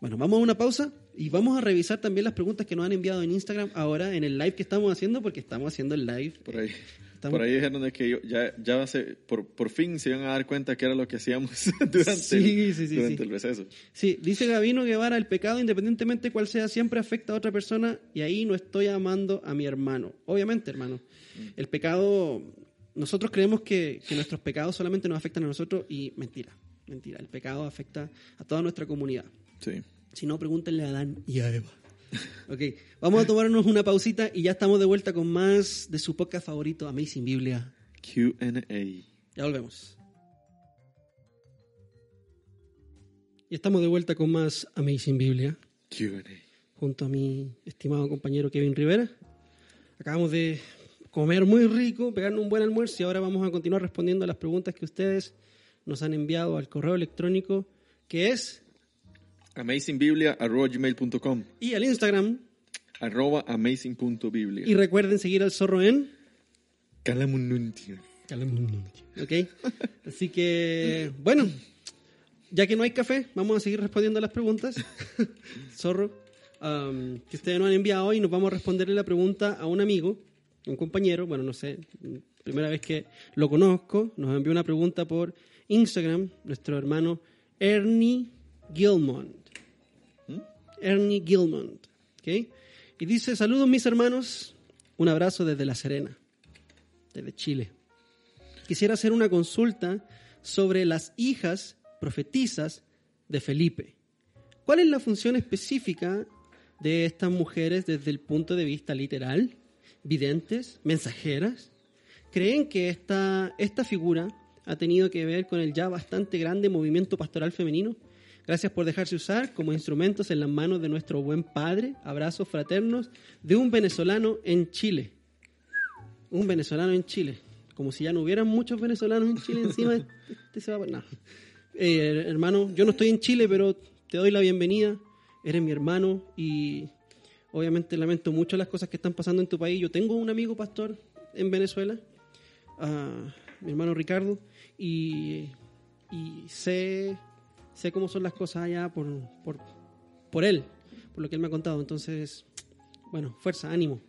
Bueno, vamos a una pausa y vamos a revisar también las preguntas que nos han enviado en Instagram ahora en el live que estamos haciendo, porque estamos haciendo el live. Por ahí. Estamos- Por ahí dijeron de que yo- ya, ya se, por, por fin se iban a dar cuenta que era lo que hacíamos durante, Sí, el, sí, sí, durante el receso. Sí, dice Gavino Guevara, el pecado, independientemente cuál sea, siempre afecta a otra persona y ahí no estoy amando a mi hermano. Obviamente, hermano. El pecado, nosotros creemos que, que nuestros pecados solamente nos afectan a nosotros y mentira, mentira. El pecado afecta a toda nuestra comunidad. Sí. Si no, pregúntenle a Adán y a Eva. Ok, vamos a tomarnos una pausita y ya estamos de vuelta con más de su podcast favorito, Amazing Biblia. QA. Ya volvemos. Y estamos de vuelta con más Amazing Biblia, QA. junto a mi estimado compañero Kevin Rivera. Acabamos de comer muy rico, pegarnos un buen almuerzo y ahora vamos a continuar respondiendo a las preguntas que ustedes nos han enviado al correo electrónico que es Amazingbiblia.gmail.com y al Instagram. arroba amazing.biblia. Y recuerden seguir al zorro en Calamununtia. ¿Ok? Así que, bueno, ya que no hay café, vamos a seguir respondiendo a las preguntas. Zorro, um, que ustedes nos han enviado hoy, nos vamos a responderle la pregunta a un amigo, un compañero, bueno, no sé, primera vez que lo conozco, nos envió una pregunta por Instagram, nuestro hermano Ernie Gilmont. Ernie Gilmont. ¿ok? Y dice, saludos mis hermanos, un abrazo desde La Serena, desde Chile. Quisiera hacer una consulta sobre las hijas profetizas de Felipe. ¿Cuál es la función específica de estas mujeres desde el punto de vista literal? ¿Videntes? ¿Mensajeras? ¿Creen que esta, esta figura ha tenido que ver con el ya bastante grande movimiento pastoral femenino? Gracias por dejarse usar como instrumentos en las manos de nuestro buen padre. Abrazos fraternos de un venezolano en Chile. Un venezolano en Chile. Como si ya no hubieran muchos venezolanos en Chile encima. de- de ese vapor. No. Eh, hermano, yo no estoy en Chile, pero te doy la bienvenida. Eres mi hermano y Obviamente lamento mucho las cosas que están pasando en tu país. Yo tengo un amigo pastor en Venezuela, ah, mi hermano Ricardo, y, y sé, sé cómo son las cosas allá por, por, por él, por lo que él me ha contado. Entonces, bueno, fuerza, ánimo.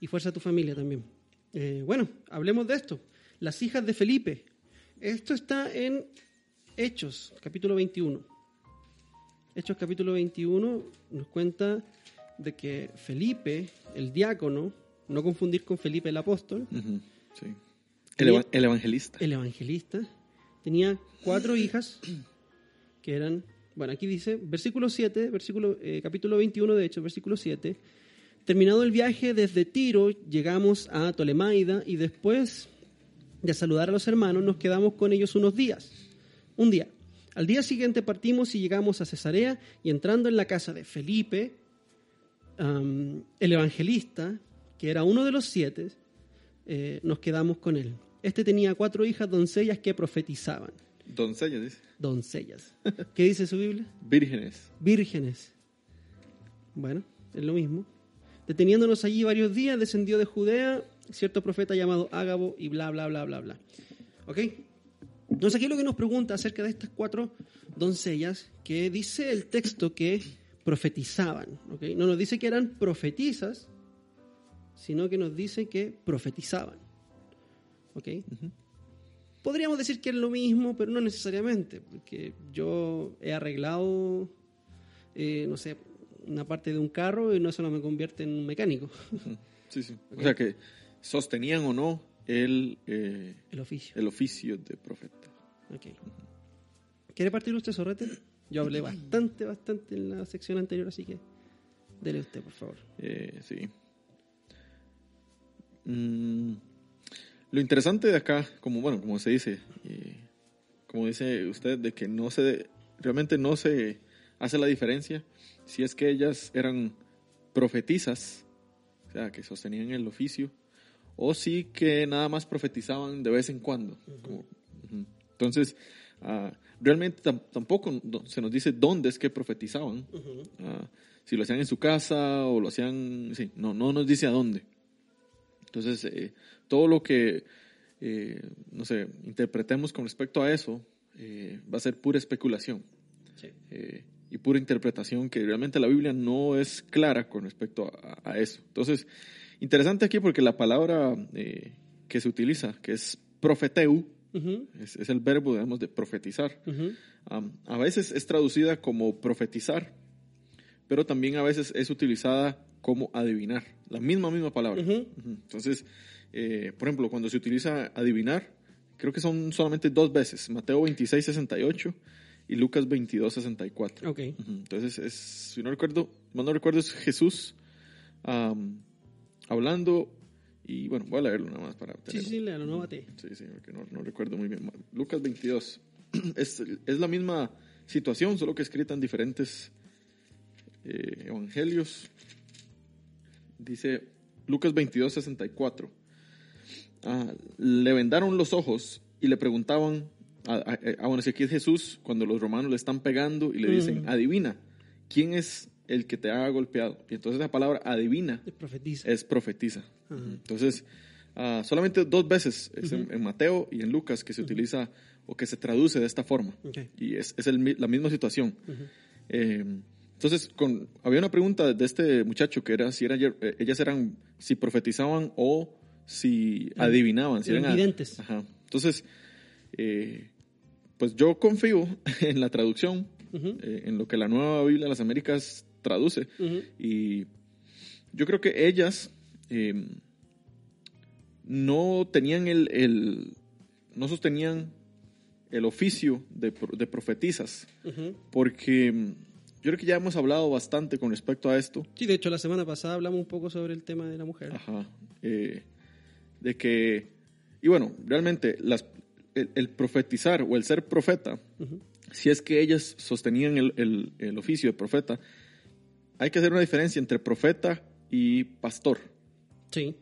Y fuerza a tu familia también. Eh, bueno, hablemos de esto. Las hijas de Felipe. Esto está en Hechos, capítulo 21. Hechos, capítulo 21, nos cuenta de que Felipe, el diácono, no confundir con Felipe el apóstol, sí. El, Tenía- eva- el evangelista. el evangelista, tenía cuatro hijas que eran, bueno, aquí dice, versículo 7, versículo, eh, capítulo 21 de hecho, versículo 7, terminado el viaje desde Tiro, llegamos a Tolemaida y después de saludar a los hermanos nos quedamos con ellos unos días, un día. Al día siguiente partimos y llegamos a Cesarea y entrando en la casa de Felipe, am, el evangelista, que era uno de los siete, eh, nos quedamos con él. Este tenía cuatro hijas doncellas que profetizaban. Doncella, dice. Doncellas. ¿Qué dice su Biblia? Vírgenes. Vírgenes. Bueno, es lo mismo. Deteniéndonos allí varios días, descendió de Judea cierto profeta llamado Ágabo y bla, bla, bla, bla, bla. ¿Ok? Entonces aquí lo que nos pregunta acerca de estas cuatro doncellas, que dice el texto que profetizaban. ¿ok? No nos dice que eran profetisas, sino que nos dice que profetizaban. ¿Ok? Podríamos decir que es lo mismo, pero no necesariamente, porque yo he arreglado, eh, no sé, una parte de un carro y no eso no me convierte en un mecánico, Sí, sí. O sea que sostenían o no el, eh, el oficio. el oficio de profeta. Ok. ¿Quiere partir usted, Sorrete? Yo hablé bastante, bastante en la sección anterior, así que dele usted, por favor. Eh, sí. Mm, lo interesante de acá, como bueno, como se dice, eh, como dice usted, de que no se realmente no se hace la diferencia si es que ellas eran profetizas, o sea, que sostenían el oficio, o si que nada más profetizaban de vez en cuando. como- ujú. Entonces, ah, realmente tam- tampoco se nos dice dónde es que profetizaban. Ah, si lo hacían en su casa o lo hacían, sí, no, no nos dice a dónde. Entonces, eh, todo lo que, eh, no sé, interpretemos con respecto a eso eh, va a ser pura especulación Sí. eh, y pura interpretación que realmente la Biblia no es clara con respecto a, a eso. Entonces, interesante aquí porque la palabra que se utiliza, que es profeteu, es, es el verbo, digamos, de profetizar. a veces es traducida como profetizar, pero también a veces es utilizada como adivinar. La misma, misma palabra. Entonces, eh, por ejemplo, cuando se utiliza adivinar, creo que son solamente dos veces, Mateo 26, 68 y Lucas 22, 64. Ok. Ujú. Entonces, es, si no recuerdo, mal no recuerdo, es Jesús hablando, y bueno, voy a leerlo nada más para Sí, tener sí, léalo, no bate. Sí, sí, porque no, no recuerdo muy bien. Lucas 22. Es, es la misma situación, solo que escrita en diferentes eh, evangelios. Dice Lucas 22, 64. Ah, le vendaron los ojos y le preguntaban, ah, ah, bueno, si aquí es Jesús, cuando los romanos le están pegando y le dicen, Mm. adivina, ¿quién es el que te ha golpeado? Y entonces la palabra adivina Es profetiza. es profetiza. Ajá. Entonces, ah, solamente dos veces es en, en Mateo y en Lucas que se utiliza o que se traduce de esta forma. Y es, es el mi- la misma situación. Eh, entonces, con, había una pregunta de este muchacho que era si era, eh, ellas eran, si profetizaban o si adivinaban. Si eran eran videntes. Ajá. Entonces, eh, pues yo confío en la traducción, eh, en lo que la nueva Biblia de las Américas traduce. Y yo creo que ellas eh, no tenían el, el- no sostenían el oficio de, de profetizas, porque mm, yo creo que ya hemos hablado bastante con respecto a esto. Sí, de hecho, la semana pasada hablamos un poco sobre el tema de la mujer. Ajá. eh, de que, y bueno, realmente las, el, el profetizar o el ser profeta, si es que ellas sostenían el, el- el oficio de profeta, hay que hacer una diferencia entre profeta y pastor, Sí.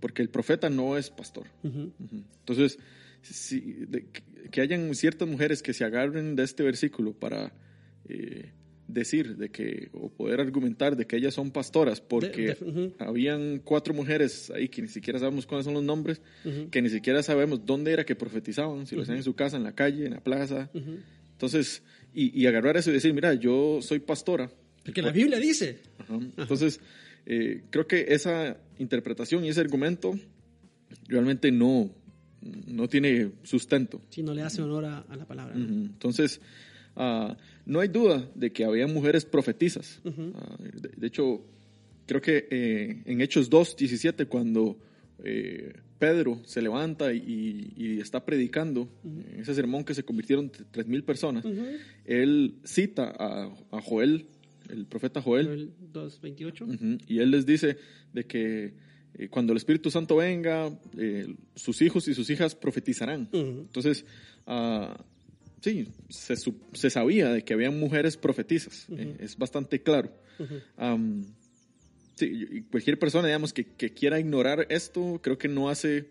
porque el profeta no es pastor. Entonces, si- de- que hayan ciertas mujeres que se agarren de este versículo para, eh, decir de que, o poder argumentar de que ellas son pastoras, porque De- habían cuatro mujeres ahí que ni siquiera sabemos cuáles son los nombres, que ni siquiera sabemos dónde era que profetizaban, si lo hacían en su casa, en la calle, en la plaza. Entonces, y, y agarrar eso y decir, mira, yo soy pastora. Porque la Biblia dice. Ajá. Entonces, eh, creo que esa interpretación y ese argumento realmente no, no tiene sustento. Si no le hace honor a, a la palabra. Entonces, ah, no hay duda de que había mujeres profetizas. Ah, de, de hecho, creo que eh, en Hechos 2, 17, cuando eh, Pedro se levanta y, y está predicando, en ese sermón que se convirtieron tres mil personas, Ujú. él cita a, a Joel, el profeta Joel, El 2.28. Ujú, Y él les dice de que eh, cuando el Espíritu Santo venga, eh, sus hijos y sus hijas profetizarán. Entonces, ah, sí, se, se sabía de que habían mujeres profetizas. Ujú. eh, es bastante claro. Ujú. Am, sí, y cualquier persona, digamos, que, que quiera ignorar esto, creo que no hace,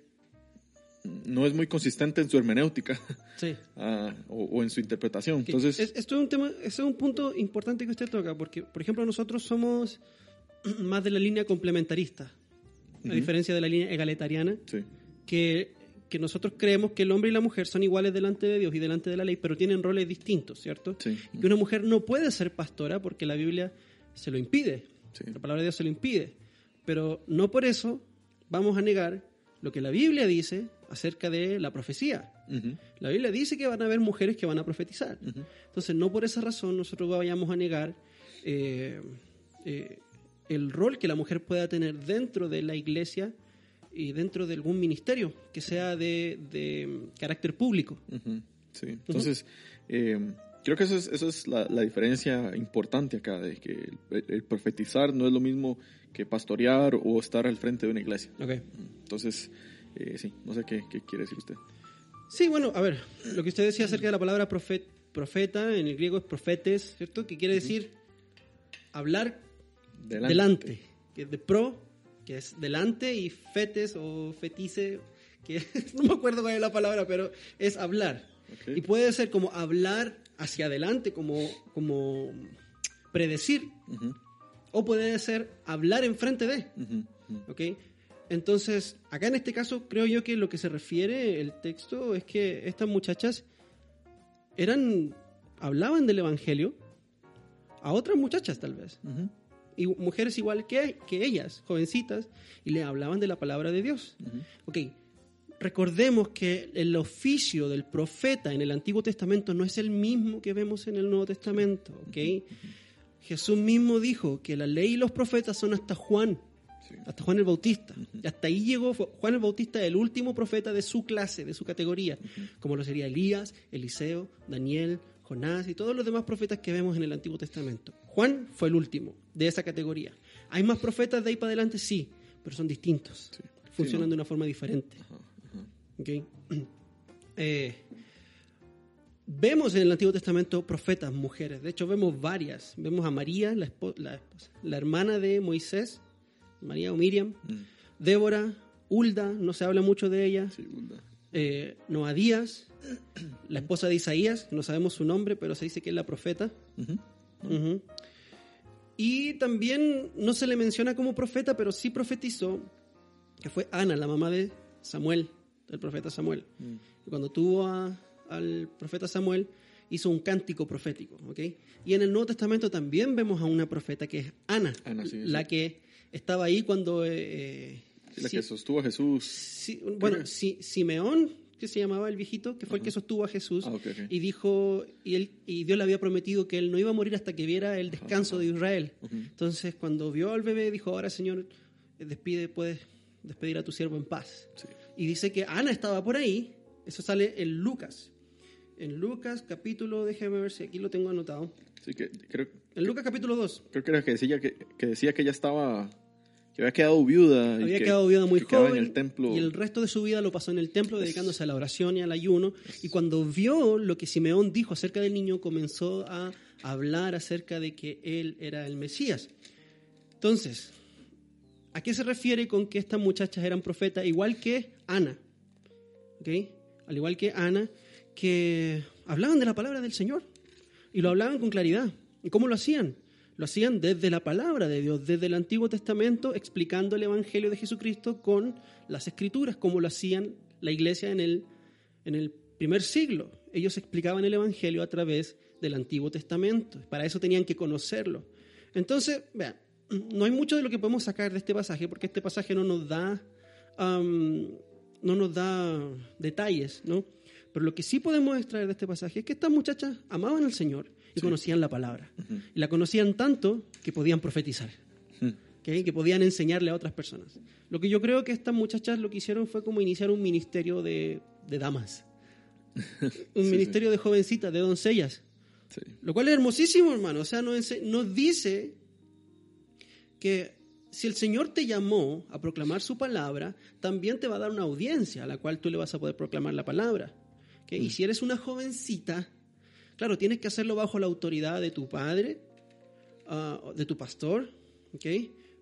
no es muy consistente en su hermenéutica Sí. ah, o, o en su interpretación. Ok, Entonces, es- esto es un tema, es un punto importante que usted toca, porque, por ejemplo, nosotros somos más de la línea complementarista, a Ujú. diferencia de la línea egalitariana, sí, que, que nosotros creemos que el hombre y la mujer son iguales delante de Dios y delante de la ley, pero tienen roles distintos, ¿cierto? sí, Y que una mujer no puede ser pastora porque la Biblia se lo impide, sí, la palabra de Dios se lo impide, pero no por eso vamos a negar lo que la Biblia dice acerca de la profecía. La Biblia dice que van a haber mujeres que van a profetizar. Entonces, no por esa razón nosotros vayamos a negar eh, eh, el rol que la mujer pueda tener dentro de la iglesia y dentro de algún ministerio que sea de, de, carácter público. Ujú, Sí, entonces eh, creo que eso es, eso es la, la diferencia importante acá, de que el, el profetizar no es lo mismo que pastorear o estar al frente de una iglesia. Okay. Entonces, eh, sí, no sé qué, qué quiere decir usted. Sí, bueno, a ver, lo que usted decía acerca de la palabra profet- profeta, en el griego es profetes, ¿cierto? Que quiere decir hablar delante. que es de pro, que es delante, y fetes o fetice, que no me acuerdo cuál es la palabra, pero es hablar. Y puede ser como hablar hacia adelante, como, como predecir, o puede ser hablar enfrente de. ujú, ujú. ¿ok? Entonces, acá en este caso creo yo que lo que se refiere el texto es que estas muchachas eran, hablaban del Evangelio a otras muchachas tal vez, y mujeres igual que, que ellas, jovencitas, y le hablaban de la palabra de Dios. Ok, recordemos que el oficio del profeta en el Antiguo Testamento no es el mismo que vemos en el Nuevo Testamento, ¿ok? Jesús mismo dijo que la ley y los profetas son hasta Juan, Sí. hasta Juan el Bautista. Y hasta ahí llegó Juan el Bautista, el último profeta de su clase, de su categoría, como lo sería Elías, Eliseo, Daniel, Jonás y todos los demás profetas que vemos en el Antiguo Testamento. Juan fue el último de esa categoría. ¿Hay más profetas de ahí para adelante? Sí, pero son distintos. Sí. Funcionan Sí, de una forma diferente. Ajá, ajá. ¿ok? Eh, vemos en el Antiguo Testamento profetas, mujeres. De hecho, vemos varias. Vemos a María, la, la esposa- la hermana de Moisés, María o Miriam. Mm, Débora, Hulda, no se habla mucho de ella. sí, Hulda. Eh, Noadías, la esposa de Isaías, no sabemos su nombre, pero se dice que es la profeta. Ujú. Y también no se le menciona como profeta, pero sí profetizó, que fue Ana, la mamá de Samuel, del profeta Samuel. mm, Y cuando tuvo a- al profeta Samuel, hizo un cántico profético. ¿ok? Y en el Nuevo Testamento también vemos a una profeta que es Ana, Ana, sí, la sí. que estaba ahí cuando... eh, Sí, la sí- que sostuvo a Jesús. bueno, Simeón, que se llamaba el viejito, que fue el que sostuvo a Jesús, Ah, ok, ok. y dijo, y, él, y Dios le había prometido que él no iba a morir hasta que viera el descanso de Israel. Ujú. Entonces, cuando vio al bebé, dijo, ahora Señor, despide, puedes despedir a tu siervo en paz. Sí. Y dice que Ana estaba por ahí, eso sale en Lucas. En Lucas capítulo, déjame ver si aquí lo tengo anotado. Sí, que creo, En Lucas capítulo 2. creo que era que decía que, que decía que ella estaba, que había quedado viuda. y Había que- quedado viuda muy que joven en el templo. y el resto de su vida lo pasó en el templo dedicándose a la oración y al ayuno. Y cuando vio lo que Simeón dijo acerca del niño, comenzó a hablar acerca de que él era el Mesías. Entonces, ¿a qué se refiere con que estas muchachas eran profetas? Igual que Ana, ¿ok? Al igual que Ana, que hablaban de la palabra del Señor y lo hablaban con claridad. ¿Y cómo lo hacían? Lo hacían desde la palabra de Dios, desde el Antiguo Testamento, explicando el Evangelio de Jesucristo con las escrituras, como lo hacían la iglesia en el, en el primer siglo. Ellos explicaban el Evangelio a través del Antiguo Testamento. Para eso tenían que conocerlo. Entonces, vean, no hay mucho de lo que podemos sacar de este pasaje, porque este pasaje no nos da, no nos da detalles, ¿no? Pero lo que sí podemos extraer de este pasaje es que estas muchachas amaban al Señor y conocían la palabra. Y la conocían tanto que podían profetizar, que podían enseñarle a otras personas. Lo que yo creo que estas muchachas lo que hicieron fue como iniciar un ministerio de, damas, un ministerio de jovencitas, de doncellas. Lo cual es hermosísimo, hermano. O sea, nos, nos dice que si el Señor te llamó a proclamar su palabra, también te va a dar una audiencia a la cual tú le vas a poder proclamar la palabra. Y mm. si eres una jovencita, claro, tienes que hacerlo bajo la autoridad de tu padre, ah, de tu pastor,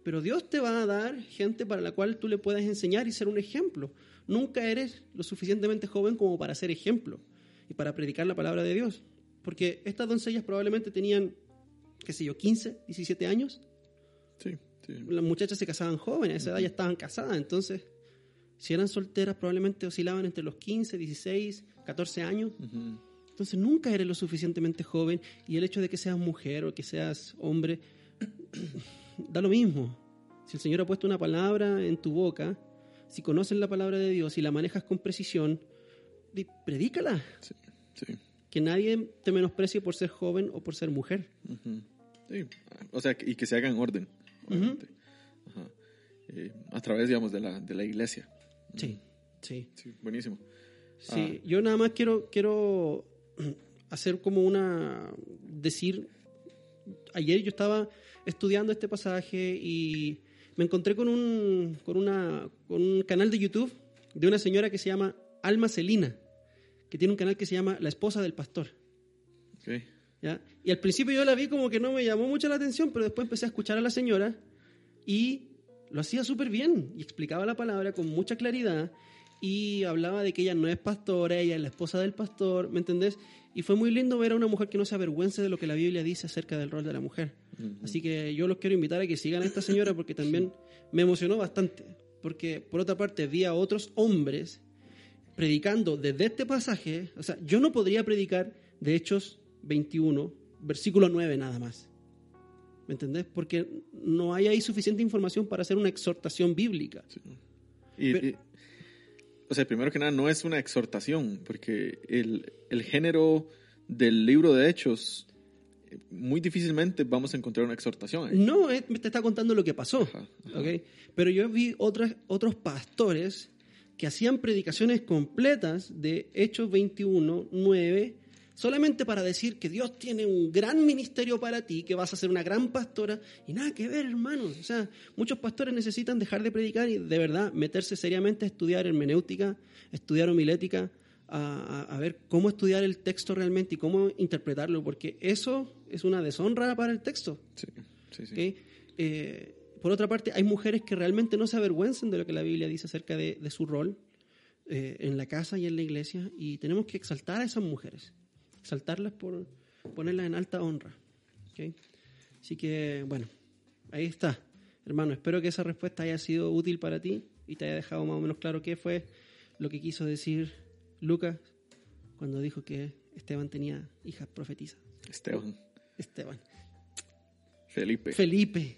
pero Dios te va a dar gente para la cual tú le puedas enseñar y ser un ejemplo. Nunca eres lo suficientemente joven como para ser ejemplo y para predicar la palabra de Dios. Porque estas doncellas probablemente tenían, qué sé yo, 15, 17 años. Sí, Las muchachas se casaban jóvenes, a esa edad ya estaban casadas. Entonces, si eran solteras, probablemente oscilaban entre los 15, 16, 14 años. Entonces, nunca eres lo suficientemente joven. Y el hecho de que seas mujer o que seas hombre, da lo mismo. Si el Señor ha puesto una palabra en tu boca, si conoces la palabra de Dios y la manejas con precisión, predícala. Sí, sí que nadie te menosprecie por ser joven o por ser mujer. sí. O sea, y que se haga en orden, eh, a través, digamos, de la, de la iglesia. Sí, sí. buenísimo. Sí, ah. yo nada más quiero, quiero hacer como una, decir, ayer yo estaba estudiando este pasaje y me encontré con un, con una, con un canal de YouTube de una señora que se llama Alma Celina que tiene un canal que se llama La esposa del pastor. ¿Ya? Y al principio yo la vi como que no me llamó mucho la atención, pero después empecé a escuchar a la señora y lo hacía súper bien y explicaba la palabra con mucha claridad y hablaba de que ella no es pastora, ella es la esposa del pastor, ¿me entendés? Y fue muy lindo ver a una mujer que no se avergüence de lo que la Biblia dice acerca del rol de la mujer. Así que yo los quiero invitar a que sigan a esta señora porque también me emocionó bastante. Porque por otra parte vi a otros hombres predicando desde este pasaje, o sea, yo no podría predicar de Hechos 21, versículo 9 nada más. ¿Me entendés? Porque no hay ahí suficiente información para hacer una exhortación bíblica. O sea, primero que nada, no es una exhortación, porque el, el género del libro de Hechos muy difícilmente vamos a encontrar una exhortación. No, te está contando lo que pasó. Pero yo vi otras, otros pastores que hacían predicaciones completas de Hechos 21, 9, solamente para decir que Dios tiene un gran ministerio para ti, que vas a ser una gran pastora, y nada que ver, hermanos. O sea, muchos pastores necesitan dejar de predicar y de verdad meterse seriamente a estudiar hermenéutica, estudiar homilética, a, ver cómo estudiar el texto realmente y cómo interpretarlo, porque eso es una deshonra para el texto. Sí, sí, sí. Eh, por otra parte, hay mujeres que realmente no se avergüenzan de lo que la Biblia dice acerca de, su rol eh, en la casa y en la iglesia, y tenemos que exaltar a esas mujeres, exaltarlas por ponerlas en alta honra. Así que, bueno, ahí está. Hermano, espero que esa respuesta haya sido útil para ti y te haya dejado más o menos claro qué fue lo que quiso decir Lucas cuando dijo que Esteban tenía hijas profetizas. Esteban. Esteban. Felipe. Felipe.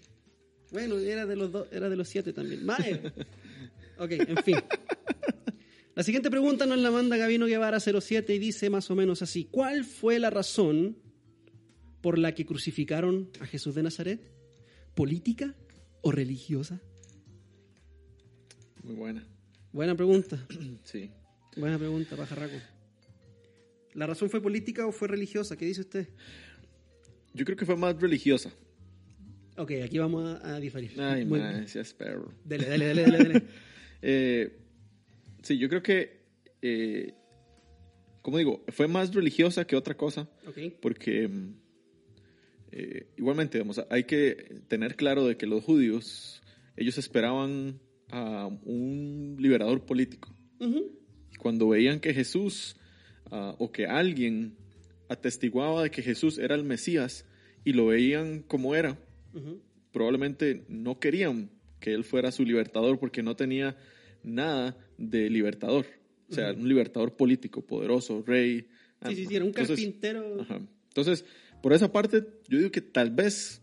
Bueno, era de los dos, era de los siete también. Mae. ok, en fin. La siguiente pregunta nos la manda Gabino Guevara 07 y dice más o menos así: ¿Cuál fue la razón por la que crucificaron a Jesús de Nazaret? ¿Política o religiosa? Muy buena. Buena pregunta. Sí. Buena pregunta, pajarraco. ¿La razón fue política o fue religiosa? ¿Qué dice usted? Yo creo que fue más religiosa. Ok, aquí vamos a, diferir. Ay, man, sí espero. Dale, dale, dale, dale. eh, sí, yo creo que, eh, como digo, fue más religiosa que otra cosa. Okay. Porque eh, igualmente, vamos, hay que tener claro de que los judíos, ellos esperaban a un liberador político. Cuando veían que Jesús uh, o que alguien atestiguaba de que Jesús era el Mesías, y lo veían como era, probablemente no querían que él fuera su libertador porque no tenía nada de libertador. O sea, un libertador político, poderoso, rey. Sí, sí, sí, era un Entonces, carpintero. Ajá. Entonces, por esa parte, yo digo que tal vez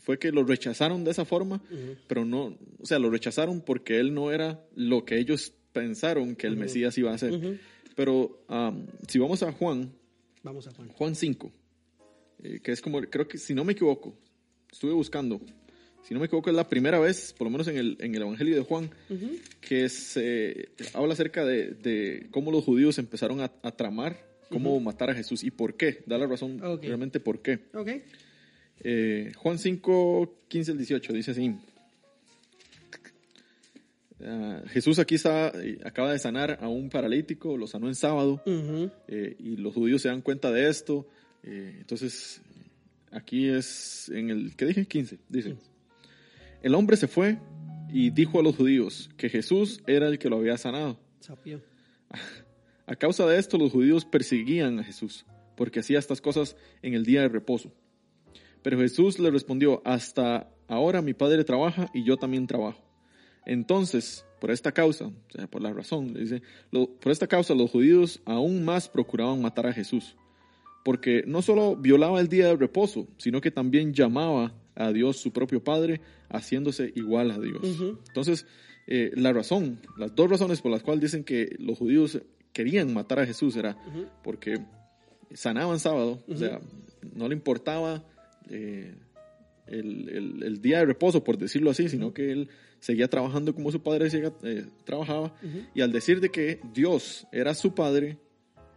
fue que lo rechazaron de esa forma, pero no, o sea, lo rechazaron porque él no era lo que ellos pensaron que el. Mesías iba a ser. Pero si vamos a Juan, Vamos a Juan. Juan 5, eh, que es como, creo que si no me equivoco, estuve buscando, si no me equivoco es la primera vez, por lo menos en el, en el Evangelio de Juan, que se habla acerca de, de cómo los judíos empezaron a, a tramar cómo matar a Jesús y por qué, da la razón realmente por qué. Ok. Eh, Juan 5, 15 al 18 dice así. Ah, Jesús aquí está, eh, acaba de sanar a un paralítico, lo sanó en sábado, eh, y los judíos se dan cuenta de esto. eh, entonces, aquí es en el, ¿qué dije? 15, dice. El hombre se fue y dijo a los judíos que Jesús era el que lo había sanado. Sapio. A causa de esto, los judíos perseguían a Jesús, porque hacía estas cosas en el día de reposo. Pero Jesús le respondió, hasta ahora mi padre trabaja y yo también trabajo. Entonces, por esta causa, o sea, por la razón, dice, lo- por esta causa los judíos aún más procuraban matar a Jesús, porque no solo violaba el día de reposo, sino que también llamaba a Dios su propio Padre, haciéndose igual a Dios. Entonces, eh, la razón, las dos razones por las cuales dicen que los judíos querían matar a Jesús era porque sanaban sábado, o sea, no le importaba eh, el, el- el día de reposo, por decirlo así, sino que él seguía trabajando como su padre seguía, eh, trabajaba, y al decir de que Dios era su padre,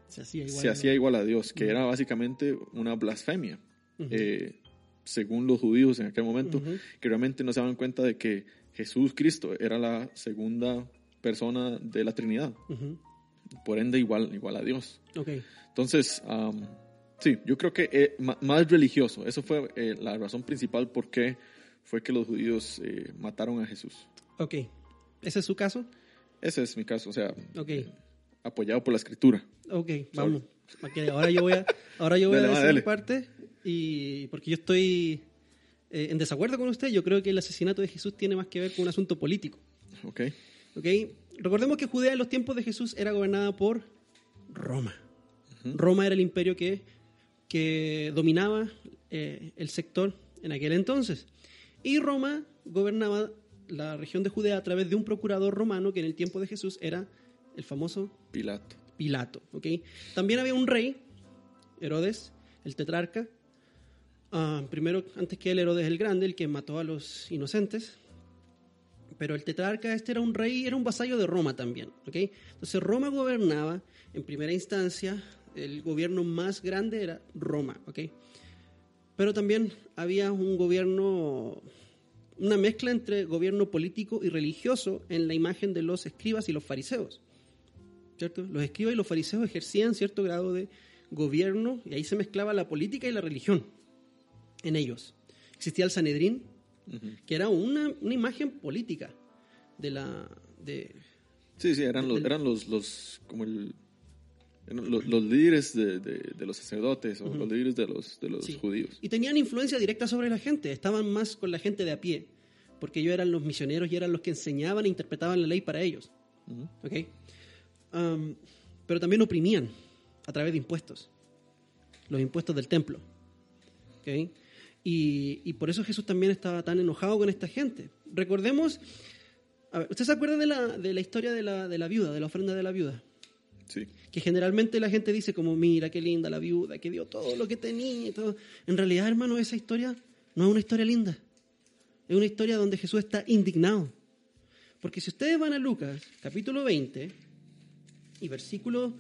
Se hacía igual. se hacía igual a Dios, que era básicamente una blasfemia, eh, según los judíos en aquel momento, Ujú. que realmente no se daban cuenta de que Jesús Cristo era la segunda persona de la Trinidad, Ujú. por ende igual, igual a Dios. Ok. Entonces, am, sí, yo creo que eh, más religioso, eso fue eh, la razón principal por qué fue que los judíos eh, mataron a Jesús. Ok. ¿Ese es su caso? Ese es mi caso, o sea, Ok. apoyado por la escritura. Ok, vamos. Ahora yo voy a, ahora yo voy Dale, a decir dale. parte y porque yo estoy eh, en desacuerdo con usted. Yo creo que el asesinato de Jesús tiene más que ver con un asunto político. ¿Ok? ¿ok? Recordemos que Judea en los tiempos de Jesús era gobernada por Roma. Roma era el imperio que, que dominaba eh, el sector en aquel entonces. Y Roma gobernaba la región de Judea a través de un procurador romano que en el tiempo de Jesús era el famoso Pilato. Pilato. ¿ok? También había un rey, Herodes, el tetrarca. Ah, primero, antes que él, Herodes el Grande, el que mató a los inocentes. Pero el tetrarca este era un rey, era un vasallo de Roma también. ¿ok? Entonces Roma gobernaba, en primera instancia, el gobierno más grande era Roma. ¿ok? Pero también había un gobierno, una mezcla entre gobierno político y religioso en la imagen de los escribas y los fariseos. ¿cierto? Los escribas y los fariseos ejercían cierto grado de gobierno y ahí se mezclaba la política y la religión en ellos. Existía el Sanedrín, que era una, una imagen política de la... De, Sí, sí, eran los, eran los, los como el, los, los líderes de, de- de los sacerdotes o los líderes de los, de los sí. judíos. Y tenían influencia directa sobre la gente, estaban más con la gente de a pie, porque ellos eran los misioneros y eran los que enseñaban e interpretaban la ley para ellos. Ujú. ¿ok? Am, pero también oprimían a través de impuestos, los impuestos del templo. ¿ok? Y, y por eso Jesús también estaba tan enojado con esta gente. Recordemos, a ver, ¿usted se acuerda de la, de la historia de la, de la viuda, de la ofrenda de la viuda? Sí. Que generalmente la gente dice como, mira, qué linda la viuda, que dio todo lo que tenía y todo. En realidad, hermano, esa historia no es una historia linda. Es una historia donde Jesús está indignado. Porque si ustedes van a Lucas, capítulo 20, y versículo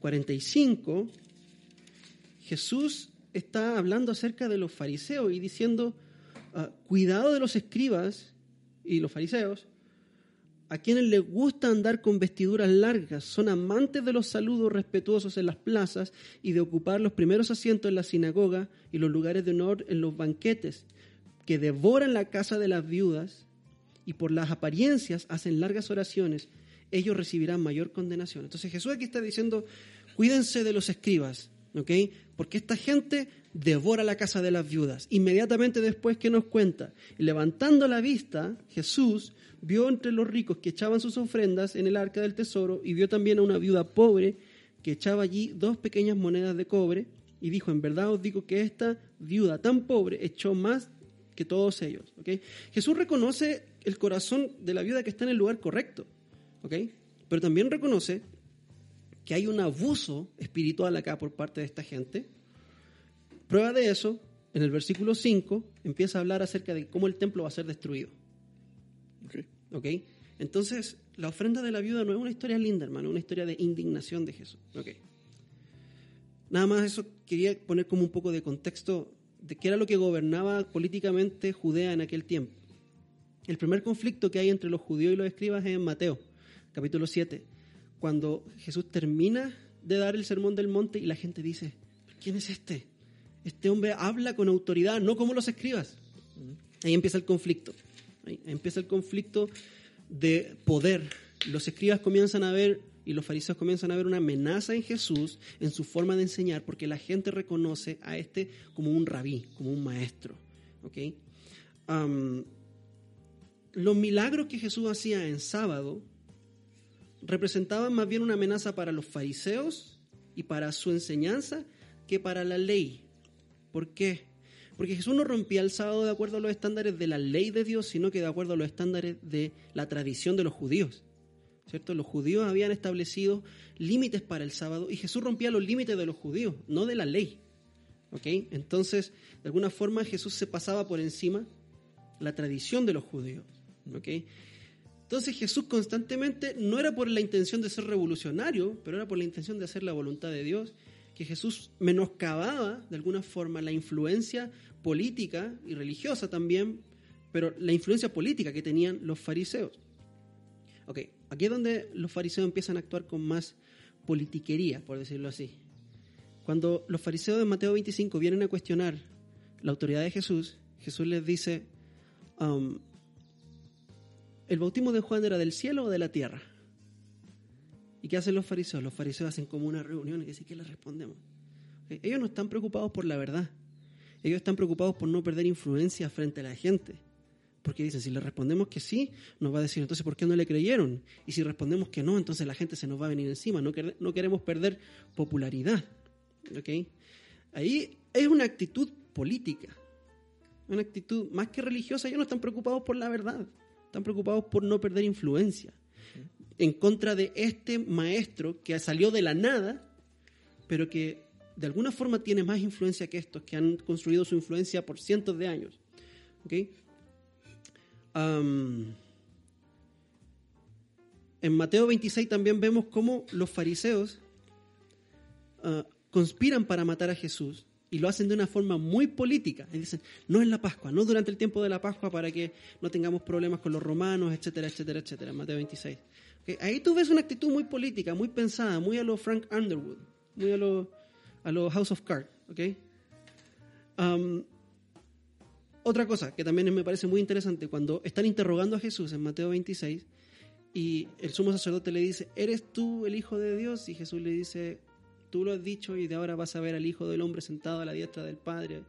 45, Jesús está hablando acerca de los fariseos y diciendo, ah, cuidado de los escribas y los fariseos, a quienes les gusta andar con vestiduras largas, son amantes de los saludos respetuosos en las plazas y de ocupar los primeros asientos en la sinagoga y los lugares de honor en los banquetes, que devoran la casa de las viudas y por las apariencias hacen largas oraciones, ellos recibirán mayor condenación. Entonces Jesús aquí está diciendo, cuídense de los escribas, ¿ok? Porque esta gente devora la casa de las viudas. Inmediatamente después, ¿qué nos cuenta? Levantando la vista, Jesús vio entre los ricos que echaban sus ofrendas en el arca del tesoro y vio también a una viuda pobre que echaba allí dos pequeñas monedas de cobre y dijo, en verdad os digo que esta viuda tan pobre echó más que todos ellos. ¿ok? Jesús reconoce el corazón de la viuda que está en el lugar correcto, ¿ok? pero también reconoce que hay un abuso espiritual acá por parte de esta gente. Prueba de eso, en el versículo 5 empieza a hablar acerca de cómo el templo va a ser destruido. ¿Ok? Entonces, la ofrenda de la viuda no es una historia linda, hermano, es una historia de indignación de Jesús. ¿Ok? Nada más eso quería poner como un poco de contexto de qué era lo que gobernaba políticamente Judea en aquel tiempo. El primer conflicto que hay entre los judíos y los escribas es en Mateo, capítulo 7, cuando Jesús termina de dar el sermón del monte y la gente dice, ¿quién es este? Este hombre habla con autoridad, no como los escribas. Ahí empieza el conflicto. Ahí empieza el conflicto de poder. Los escribas comienzan a ver y los fariseos comienzan a ver una amenaza en Jesús, en su forma de enseñar, porque la gente reconoce a este como un rabí, como un maestro. ¿okay? los milagros que Jesús hacía en sábado representaban más bien una amenaza para los fariseos y para su enseñanza que para la ley. ¿Por qué? Porque Jesús no rompía el sábado de acuerdo a los estándares de la ley de Dios, sino que de acuerdo a los estándares de la tradición de los judíos. ¿Cierto? Los judíos habían establecido límites para el sábado y Jesús rompía los límites de los judíos, no de la ley. ¿Ok? Entonces, de alguna forma Jesús se pasaba por encima la tradición de los judíos. ¿Ok? Entonces Jesús constantemente no era por la intención de ser revolucionario, pero era por la intención de hacer la voluntad de Dios, que Jesús menoscababa de alguna forma la influencia política y religiosa también, pero la influencia política que tenían los fariseos. Ok, aquí es donde los fariseos empiezan a actuar con más politiquería, por decirlo así. Cuando los fariseos de Mateo 25 vienen a cuestionar la autoridad de Jesús, Jesús les dice, um, ¿el bautismo de Juan era del cielo o de la tierra? ¿Y qué hacen los fariseos? Los fariseos hacen como una reunión y dicen, ¿qué les respondemos? Ellos no están preocupados por la verdad. Ellos están preocupados por no perder influencia frente a la gente. Porque dicen, si le respondemos que sí, nos va a decir, entonces, ¿por qué no le creyeron? Y si respondemos que no, entonces la gente se nos va a venir encima. No, queremos perder popularidad. ¿Okay? Ahí es una actitud política. Una actitud más que religiosa. Ellos no están preocupados por la verdad. Están preocupados por no perder influencia. En contra de este maestro que salió de la nada, pero que de alguna forma tiene más influencia que estos que han construido su influencia por cientos de años. ¿Okay? en Mateo 26 también vemos cómo los fariseos ah, conspiran para matar a Jesús y lo hacen de una forma muy política. Y dicen, no en la Pascua, no durante el tiempo de la Pascua para que no tengamos problemas con los romanos, etcétera, etcétera, etcétera. Mateo 26. Ahí tú ves una actitud muy política, muy pensada, muy a lo Frank Underwood, muy a lo, a lo House of Cards. ¿okay? otra cosa que también me parece muy interesante, cuando están interrogando a Jesús en Mateo 26 y el sumo sacerdote le dice, ¿eres tú el Hijo de Dios? Y Jesús le dice, tú lo has dicho y de ahora vas a ver al Hijo del Hombre sentado a la diestra del Padre.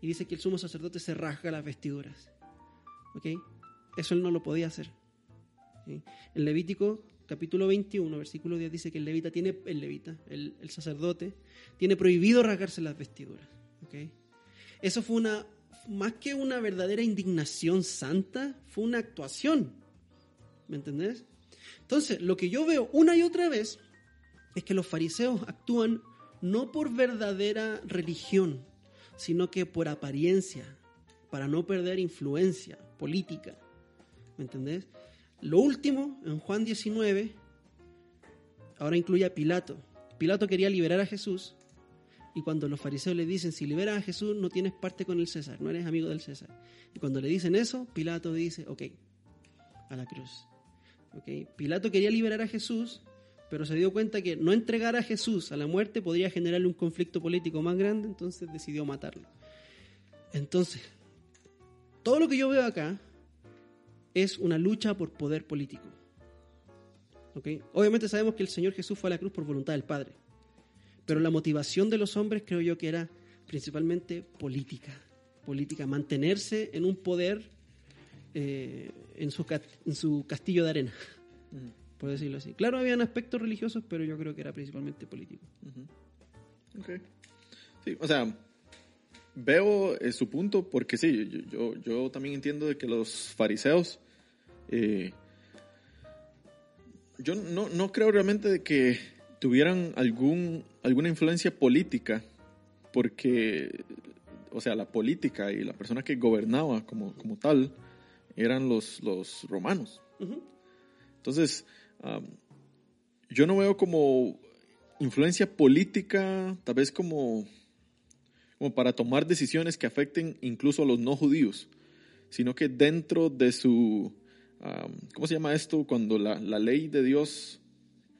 Y dice que el sumo sacerdote se rasga las vestiduras. ¿Ok? Eso él no lo podía hacer. El Levítico capítulo 21, versículo 10 dice que el levita tiene, el levita, el, sacerdote, tiene prohibido rasgarse las vestiduras. ¿ok? Eso fue una, más que una verdadera indignación santa, fue una actuación. ¿Me entendés? Entonces, lo que yo veo una y otra vez es que los fariseos actúan no por verdadera religión, sino que por apariencia, para no perder influencia política. ¿Me entendés? Lo último, en Juan 19, ahora incluye a Pilato. Pilato quería liberar a Jesús y cuando los fariseos le dicen, si liberas a Jesús no tienes parte con el César, no eres amigo del César. Y cuando le dicen eso, Pilato dice, ok, a la cruz. Okay. Pilato quería liberar a Jesús, pero se dio cuenta que no entregar a Jesús a la muerte podría generarle un conflicto político más grande, entonces decidió matarlo. Entonces, todo lo que yo veo acá es una lucha por poder político. ¿Okay? Obviamente sabemos que el Señor Jesús fue a la cruz por voluntad del Padre. Pero la motivación de los hombres creo yo que era principalmente política. Política, mantenerse en un poder eh, en, su, en su castillo de arena, por decirlo así. Claro, habían aspectos religiosos, pero yo creo que era principalmente político. Sí, o sea, veo eh, su punto porque sí, yo, yo, también entiendo de que los fariseos, eh, yo no, no, creo realmente de que tuvieran algún, alguna influencia política, porque, o sea, la política y la persona que gobernaba como, como tal eran los, los romanos. Entonces, yo no veo como influencia política, tal vez como como para tomar decisiones que afecten incluso a los no judíos, sino que dentro de su, ¿cómo se llama esto? Cuando la, la ley de Dios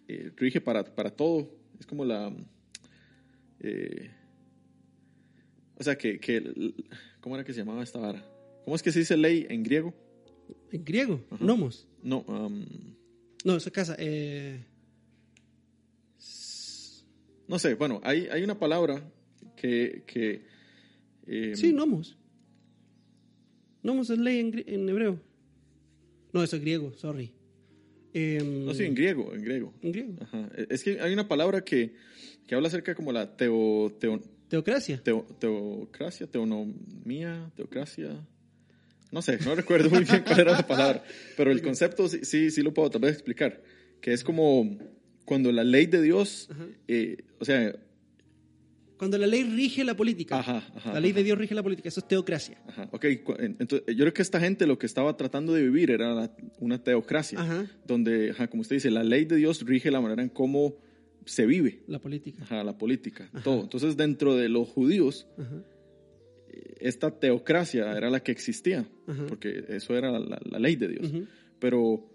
eh, rige para, para, todo, es como la... Eh, o sea, que, que, ¿cómo era que se llamaba esta vara? ¿Cómo es que se dice ley en griego? ¿En griego? ¿Nomos? No. No, esa casa. Eh... No sé, bueno, hay, hay una palabra que... Em, sí, nomos. Nomos es ley en, hebreo. No, eso es griego, sorry. Em, no, sí, en griego, en griego. En griego. E, es que hay una palabra que, que habla acerca como la teo, teocracia. teocracia, teonomía, teocracia. No sé, no recuerdo muy bien cuál era la palabra, pero el concepto sí, sí, sí, lo puedo tal vez explicar, que es como cuando la ley de Dios, eh, o sea, cuando la ley rige la política. la ley de Dios rige la política. Eso es teocracia. Ajá. Ok, entonces yo creo que esta gente lo que estaba tratando de vivir era una teocracia. Donde, como usted dice, la ley de Dios rige la manera en cómo se vive. La política. Ajá, la política. Todo. Entonces, dentro de los judíos, esta teocracia era la que existía. Porque eso era la, ley de Dios. Pero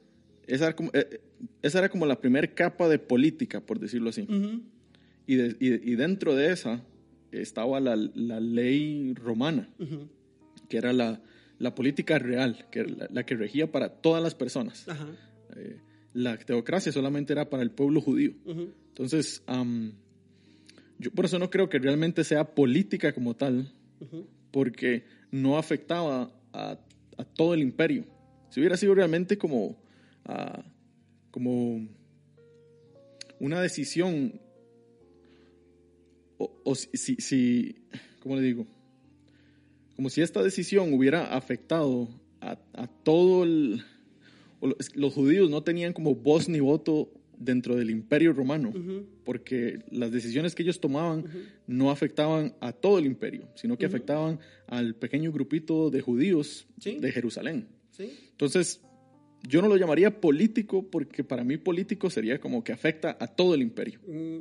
esa era, como, eh, esa era como la primera capa de política, por decirlo así. Y, y, dentro de esa estaba la, la ley romana, que era la, la, política real, que la, que regía para todas las personas. Eh, la teocracia solamente era para el pueblo judío. Entonces, yo por eso no creo que realmente sea política como tal, porque no afectaba a, todo el imperio. Si hubiera sido realmente como, ah, como una decisión o, si, si, ¿cómo le digo? Como si esta decisión hubiera afectado a todo el... los judíos no tenían como voz ni voto dentro del imperio romano, porque las decisiones que ellos tomaban no afectaban a todo el imperio, sino que afectaban al pequeño grupito de judíos de Jerusalén. Entonces, yo no lo llamaría político porque para mí político sería como que afecta a todo el imperio. Mm,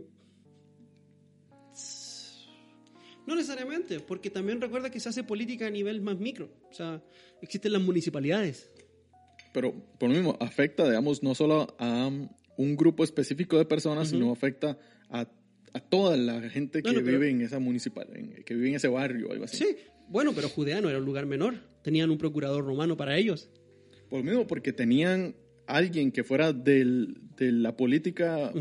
No necesariamente, porque también recuerda que se hace política a nivel más micro. O sea, existen las municipalidades. Pero por lo mismo, afecta, digamos, no solo a un grupo específico de personas, sino afecta a, a, toda la gente que vive en esa municipal, que vive en ese barrio o algo así. Sí, bueno, pero Judea no era un lugar menor. Tenían un procurador romano para ellos. Por lo mismo, porque tenían alguien que fuera del, de la política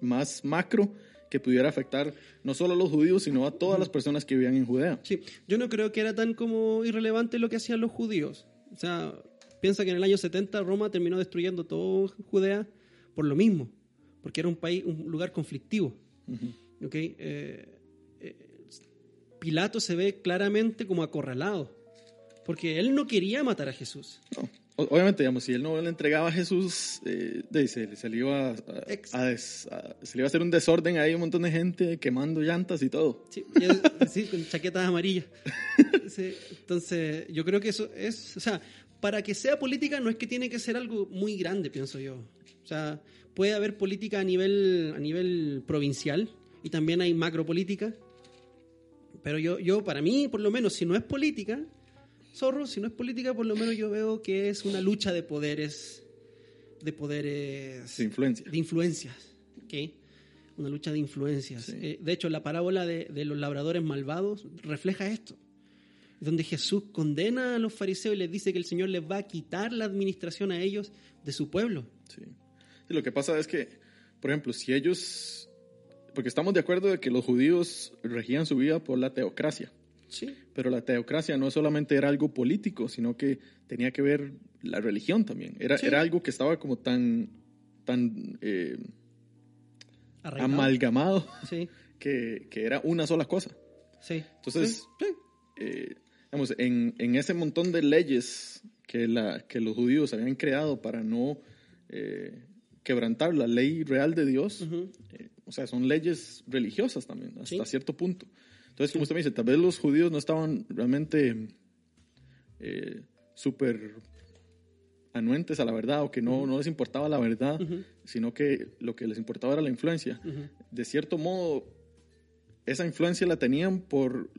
más macro que pudiera afectar no solo a los judíos, sino a todas las personas que vivían en Judea. Sí, yo no creo que era tan como irrelevante lo que hacían los judíos. O sea, piensa que en el año 70 Roma terminó destruyendo todo Judea por lo mismo, porque era un país, un lugar conflictivo. Eh, eh, Pilato se ve claramente como acorralado, porque él no quería matar a Jesús. No obviamente, digamos, si él no le entregaba a Jesús, eh, se, le iba a, se le iba a hacer un desorden ahí, un montón de gente quemando llantas y todo. Sí, con chaquetas amarillas. entonces, yo creo que eso es, o sea, para que sea política no es que tiene que ser algo muy grande, pienso yo. O sea, puede haber política a nivel, a nivel provincial y también hay macropolítica. Pero yo, yo, para mí, por lo menos, si no es política, Zorro, si no es política, por lo menos yo veo que es una lucha de poderes, de poderes... De influencias. De influencias, Una lucha de influencias. Eh, de hecho, la parábola de, los labradores malvados refleja esto, donde Jesús condena a los fariseos y les dice que el Señor les va a quitar la administración a ellos de su pueblo. Sí. Y lo que pasa es que, por ejemplo, si ellos porque estamos de acuerdo de que los judíos regían su vida por la teocracia. Sí. Pero la teocracia no solamente era algo político, sino que tenía que ver la religión también. Era, Sí. era algo que estaba como tan, tan eh, amalgamado Sí, que, que era una sola cosa. sí. Entonces, Sí, sí. eh, digamos, en, en ese montón de leyes que, la, que los judíos habían creado para no eh, quebrantar la ley real de Dios, eh, o sea, son leyes religiosas también, hasta Sí. cierto punto. Entonces, como usted me dice, tal vez los judíos no estaban realmente eh, súper anuentes a la verdad o que no, no les importaba la verdad, sino que lo que les importaba era la influencia. De cierto modo, esa influencia la tenían por,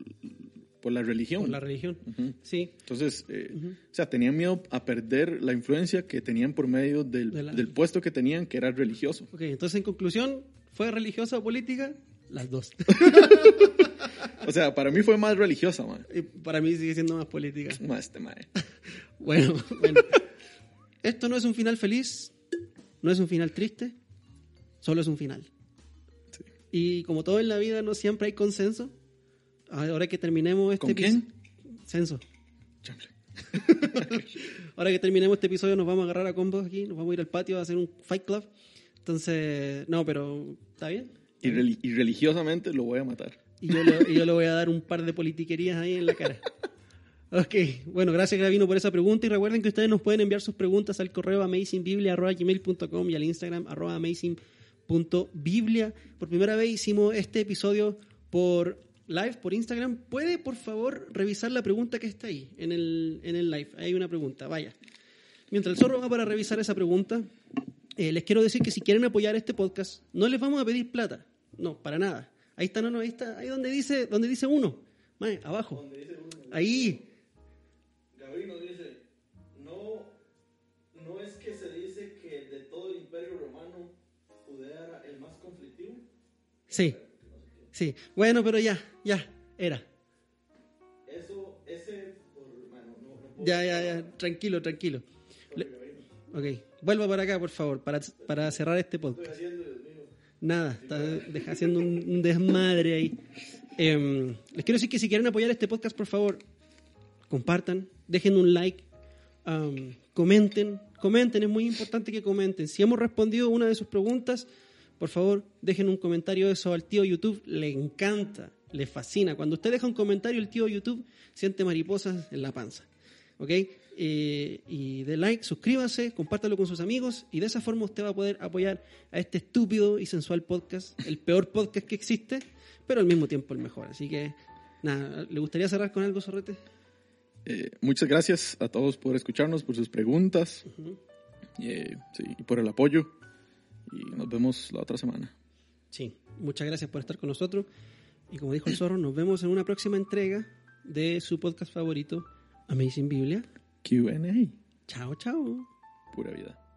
por la religión. Por la religión. Sí. Entonces, eh, o sea, tenían miedo a perder la influencia que tenían por medio del, De la- del puesto que tenían, que era religioso. Ok, entonces en conclusión, ¿fue religiosa o política? Las dos. O sea, para mí fue más religiosa, man. Y para mí sigue siendo más política. Más este, mae. Bueno, bueno. Esto no es un final feliz, no es un final triste, solo es un final. Sí. Y como todo en la vida, no siempre hay consenso. Ahora que terminemos este ¿Con quién? Censo. Ahora que terminemos este episodio, nos vamos a agarrar a combos aquí, nos vamos a ir al patio a hacer un fight club. Entonces, no, pero ¿está bien? Y, y religiosamente lo voy a matar. Y yo, le, y yo le voy a dar un par de politiquerías ahí en la cara. Ok, bueno, gracias Gravino por esa pregunta y recuerden que ustedes nos pueden enviar sus preguntas al correo amazingbiblia.gmail.com y al Instagram amazing.biblia. Por primera vez hicimos este episodio por live, por Instagram. ¿Puede, por favor, revisar la pregunta que está ahí en el, en el live? Hay una pregunta, vaya. Mientras el zorro va para revisar esa pregunta, eh, les quiero decir que si quieren apoyar este podcast, no les vamos a pedir plata. No, para nada. Ahí está, no, no, ahí está, ahí donde dice, donde dice uno. Mae, abajo. Ahí. Gabriel dice, no, no es que se dice que de todo el imperio romano Judea era el más conflictivo. Sí. Sí. Bueno, pero ya, ya, era. Eso, ese, por, mano, no, no Ya, ya, ya, tranquilo, tranquilo. Le- ok, vuelva para acá, por favor, para, para cerrar este podcast. Nada, está deja- haciendo un, un desmadre ahí. Em, les quiero decir que si quieren apoyar este podcast, por favor, compartan, dejen un like, am, comenten, comenten, es muy importante que comenten. Si hemos respondido una de sus preguntas, por favor, dejen un comentario eso al tío YouTube, le encanta, le fascina. Cuando usted deja un comentario, el tío YouTube siente mariposas en la panza. ¿Ok? Eh, y de like, suscríbase, compártalo con sus amigos y de esa forma usted va a poder apoyar a este estúpido y sensual podcast, el peor podcast que existe, pero al mismo tiempo el mejor. Así que, nada, ¿le gustaría cerrar con algo, Sorrete? Eh, muchas gracias a todos por escucharnos, por sus preguntas eh, sí, y por el apoyo. Y nos vemos la otra semana. Sí, muchas gracias por estar con nosotros. Y como dijo el zorro, nos vemos en una próxima entrega de su podcast favorito, Amazing Biblia. QA. Chao, chao. Pura vida.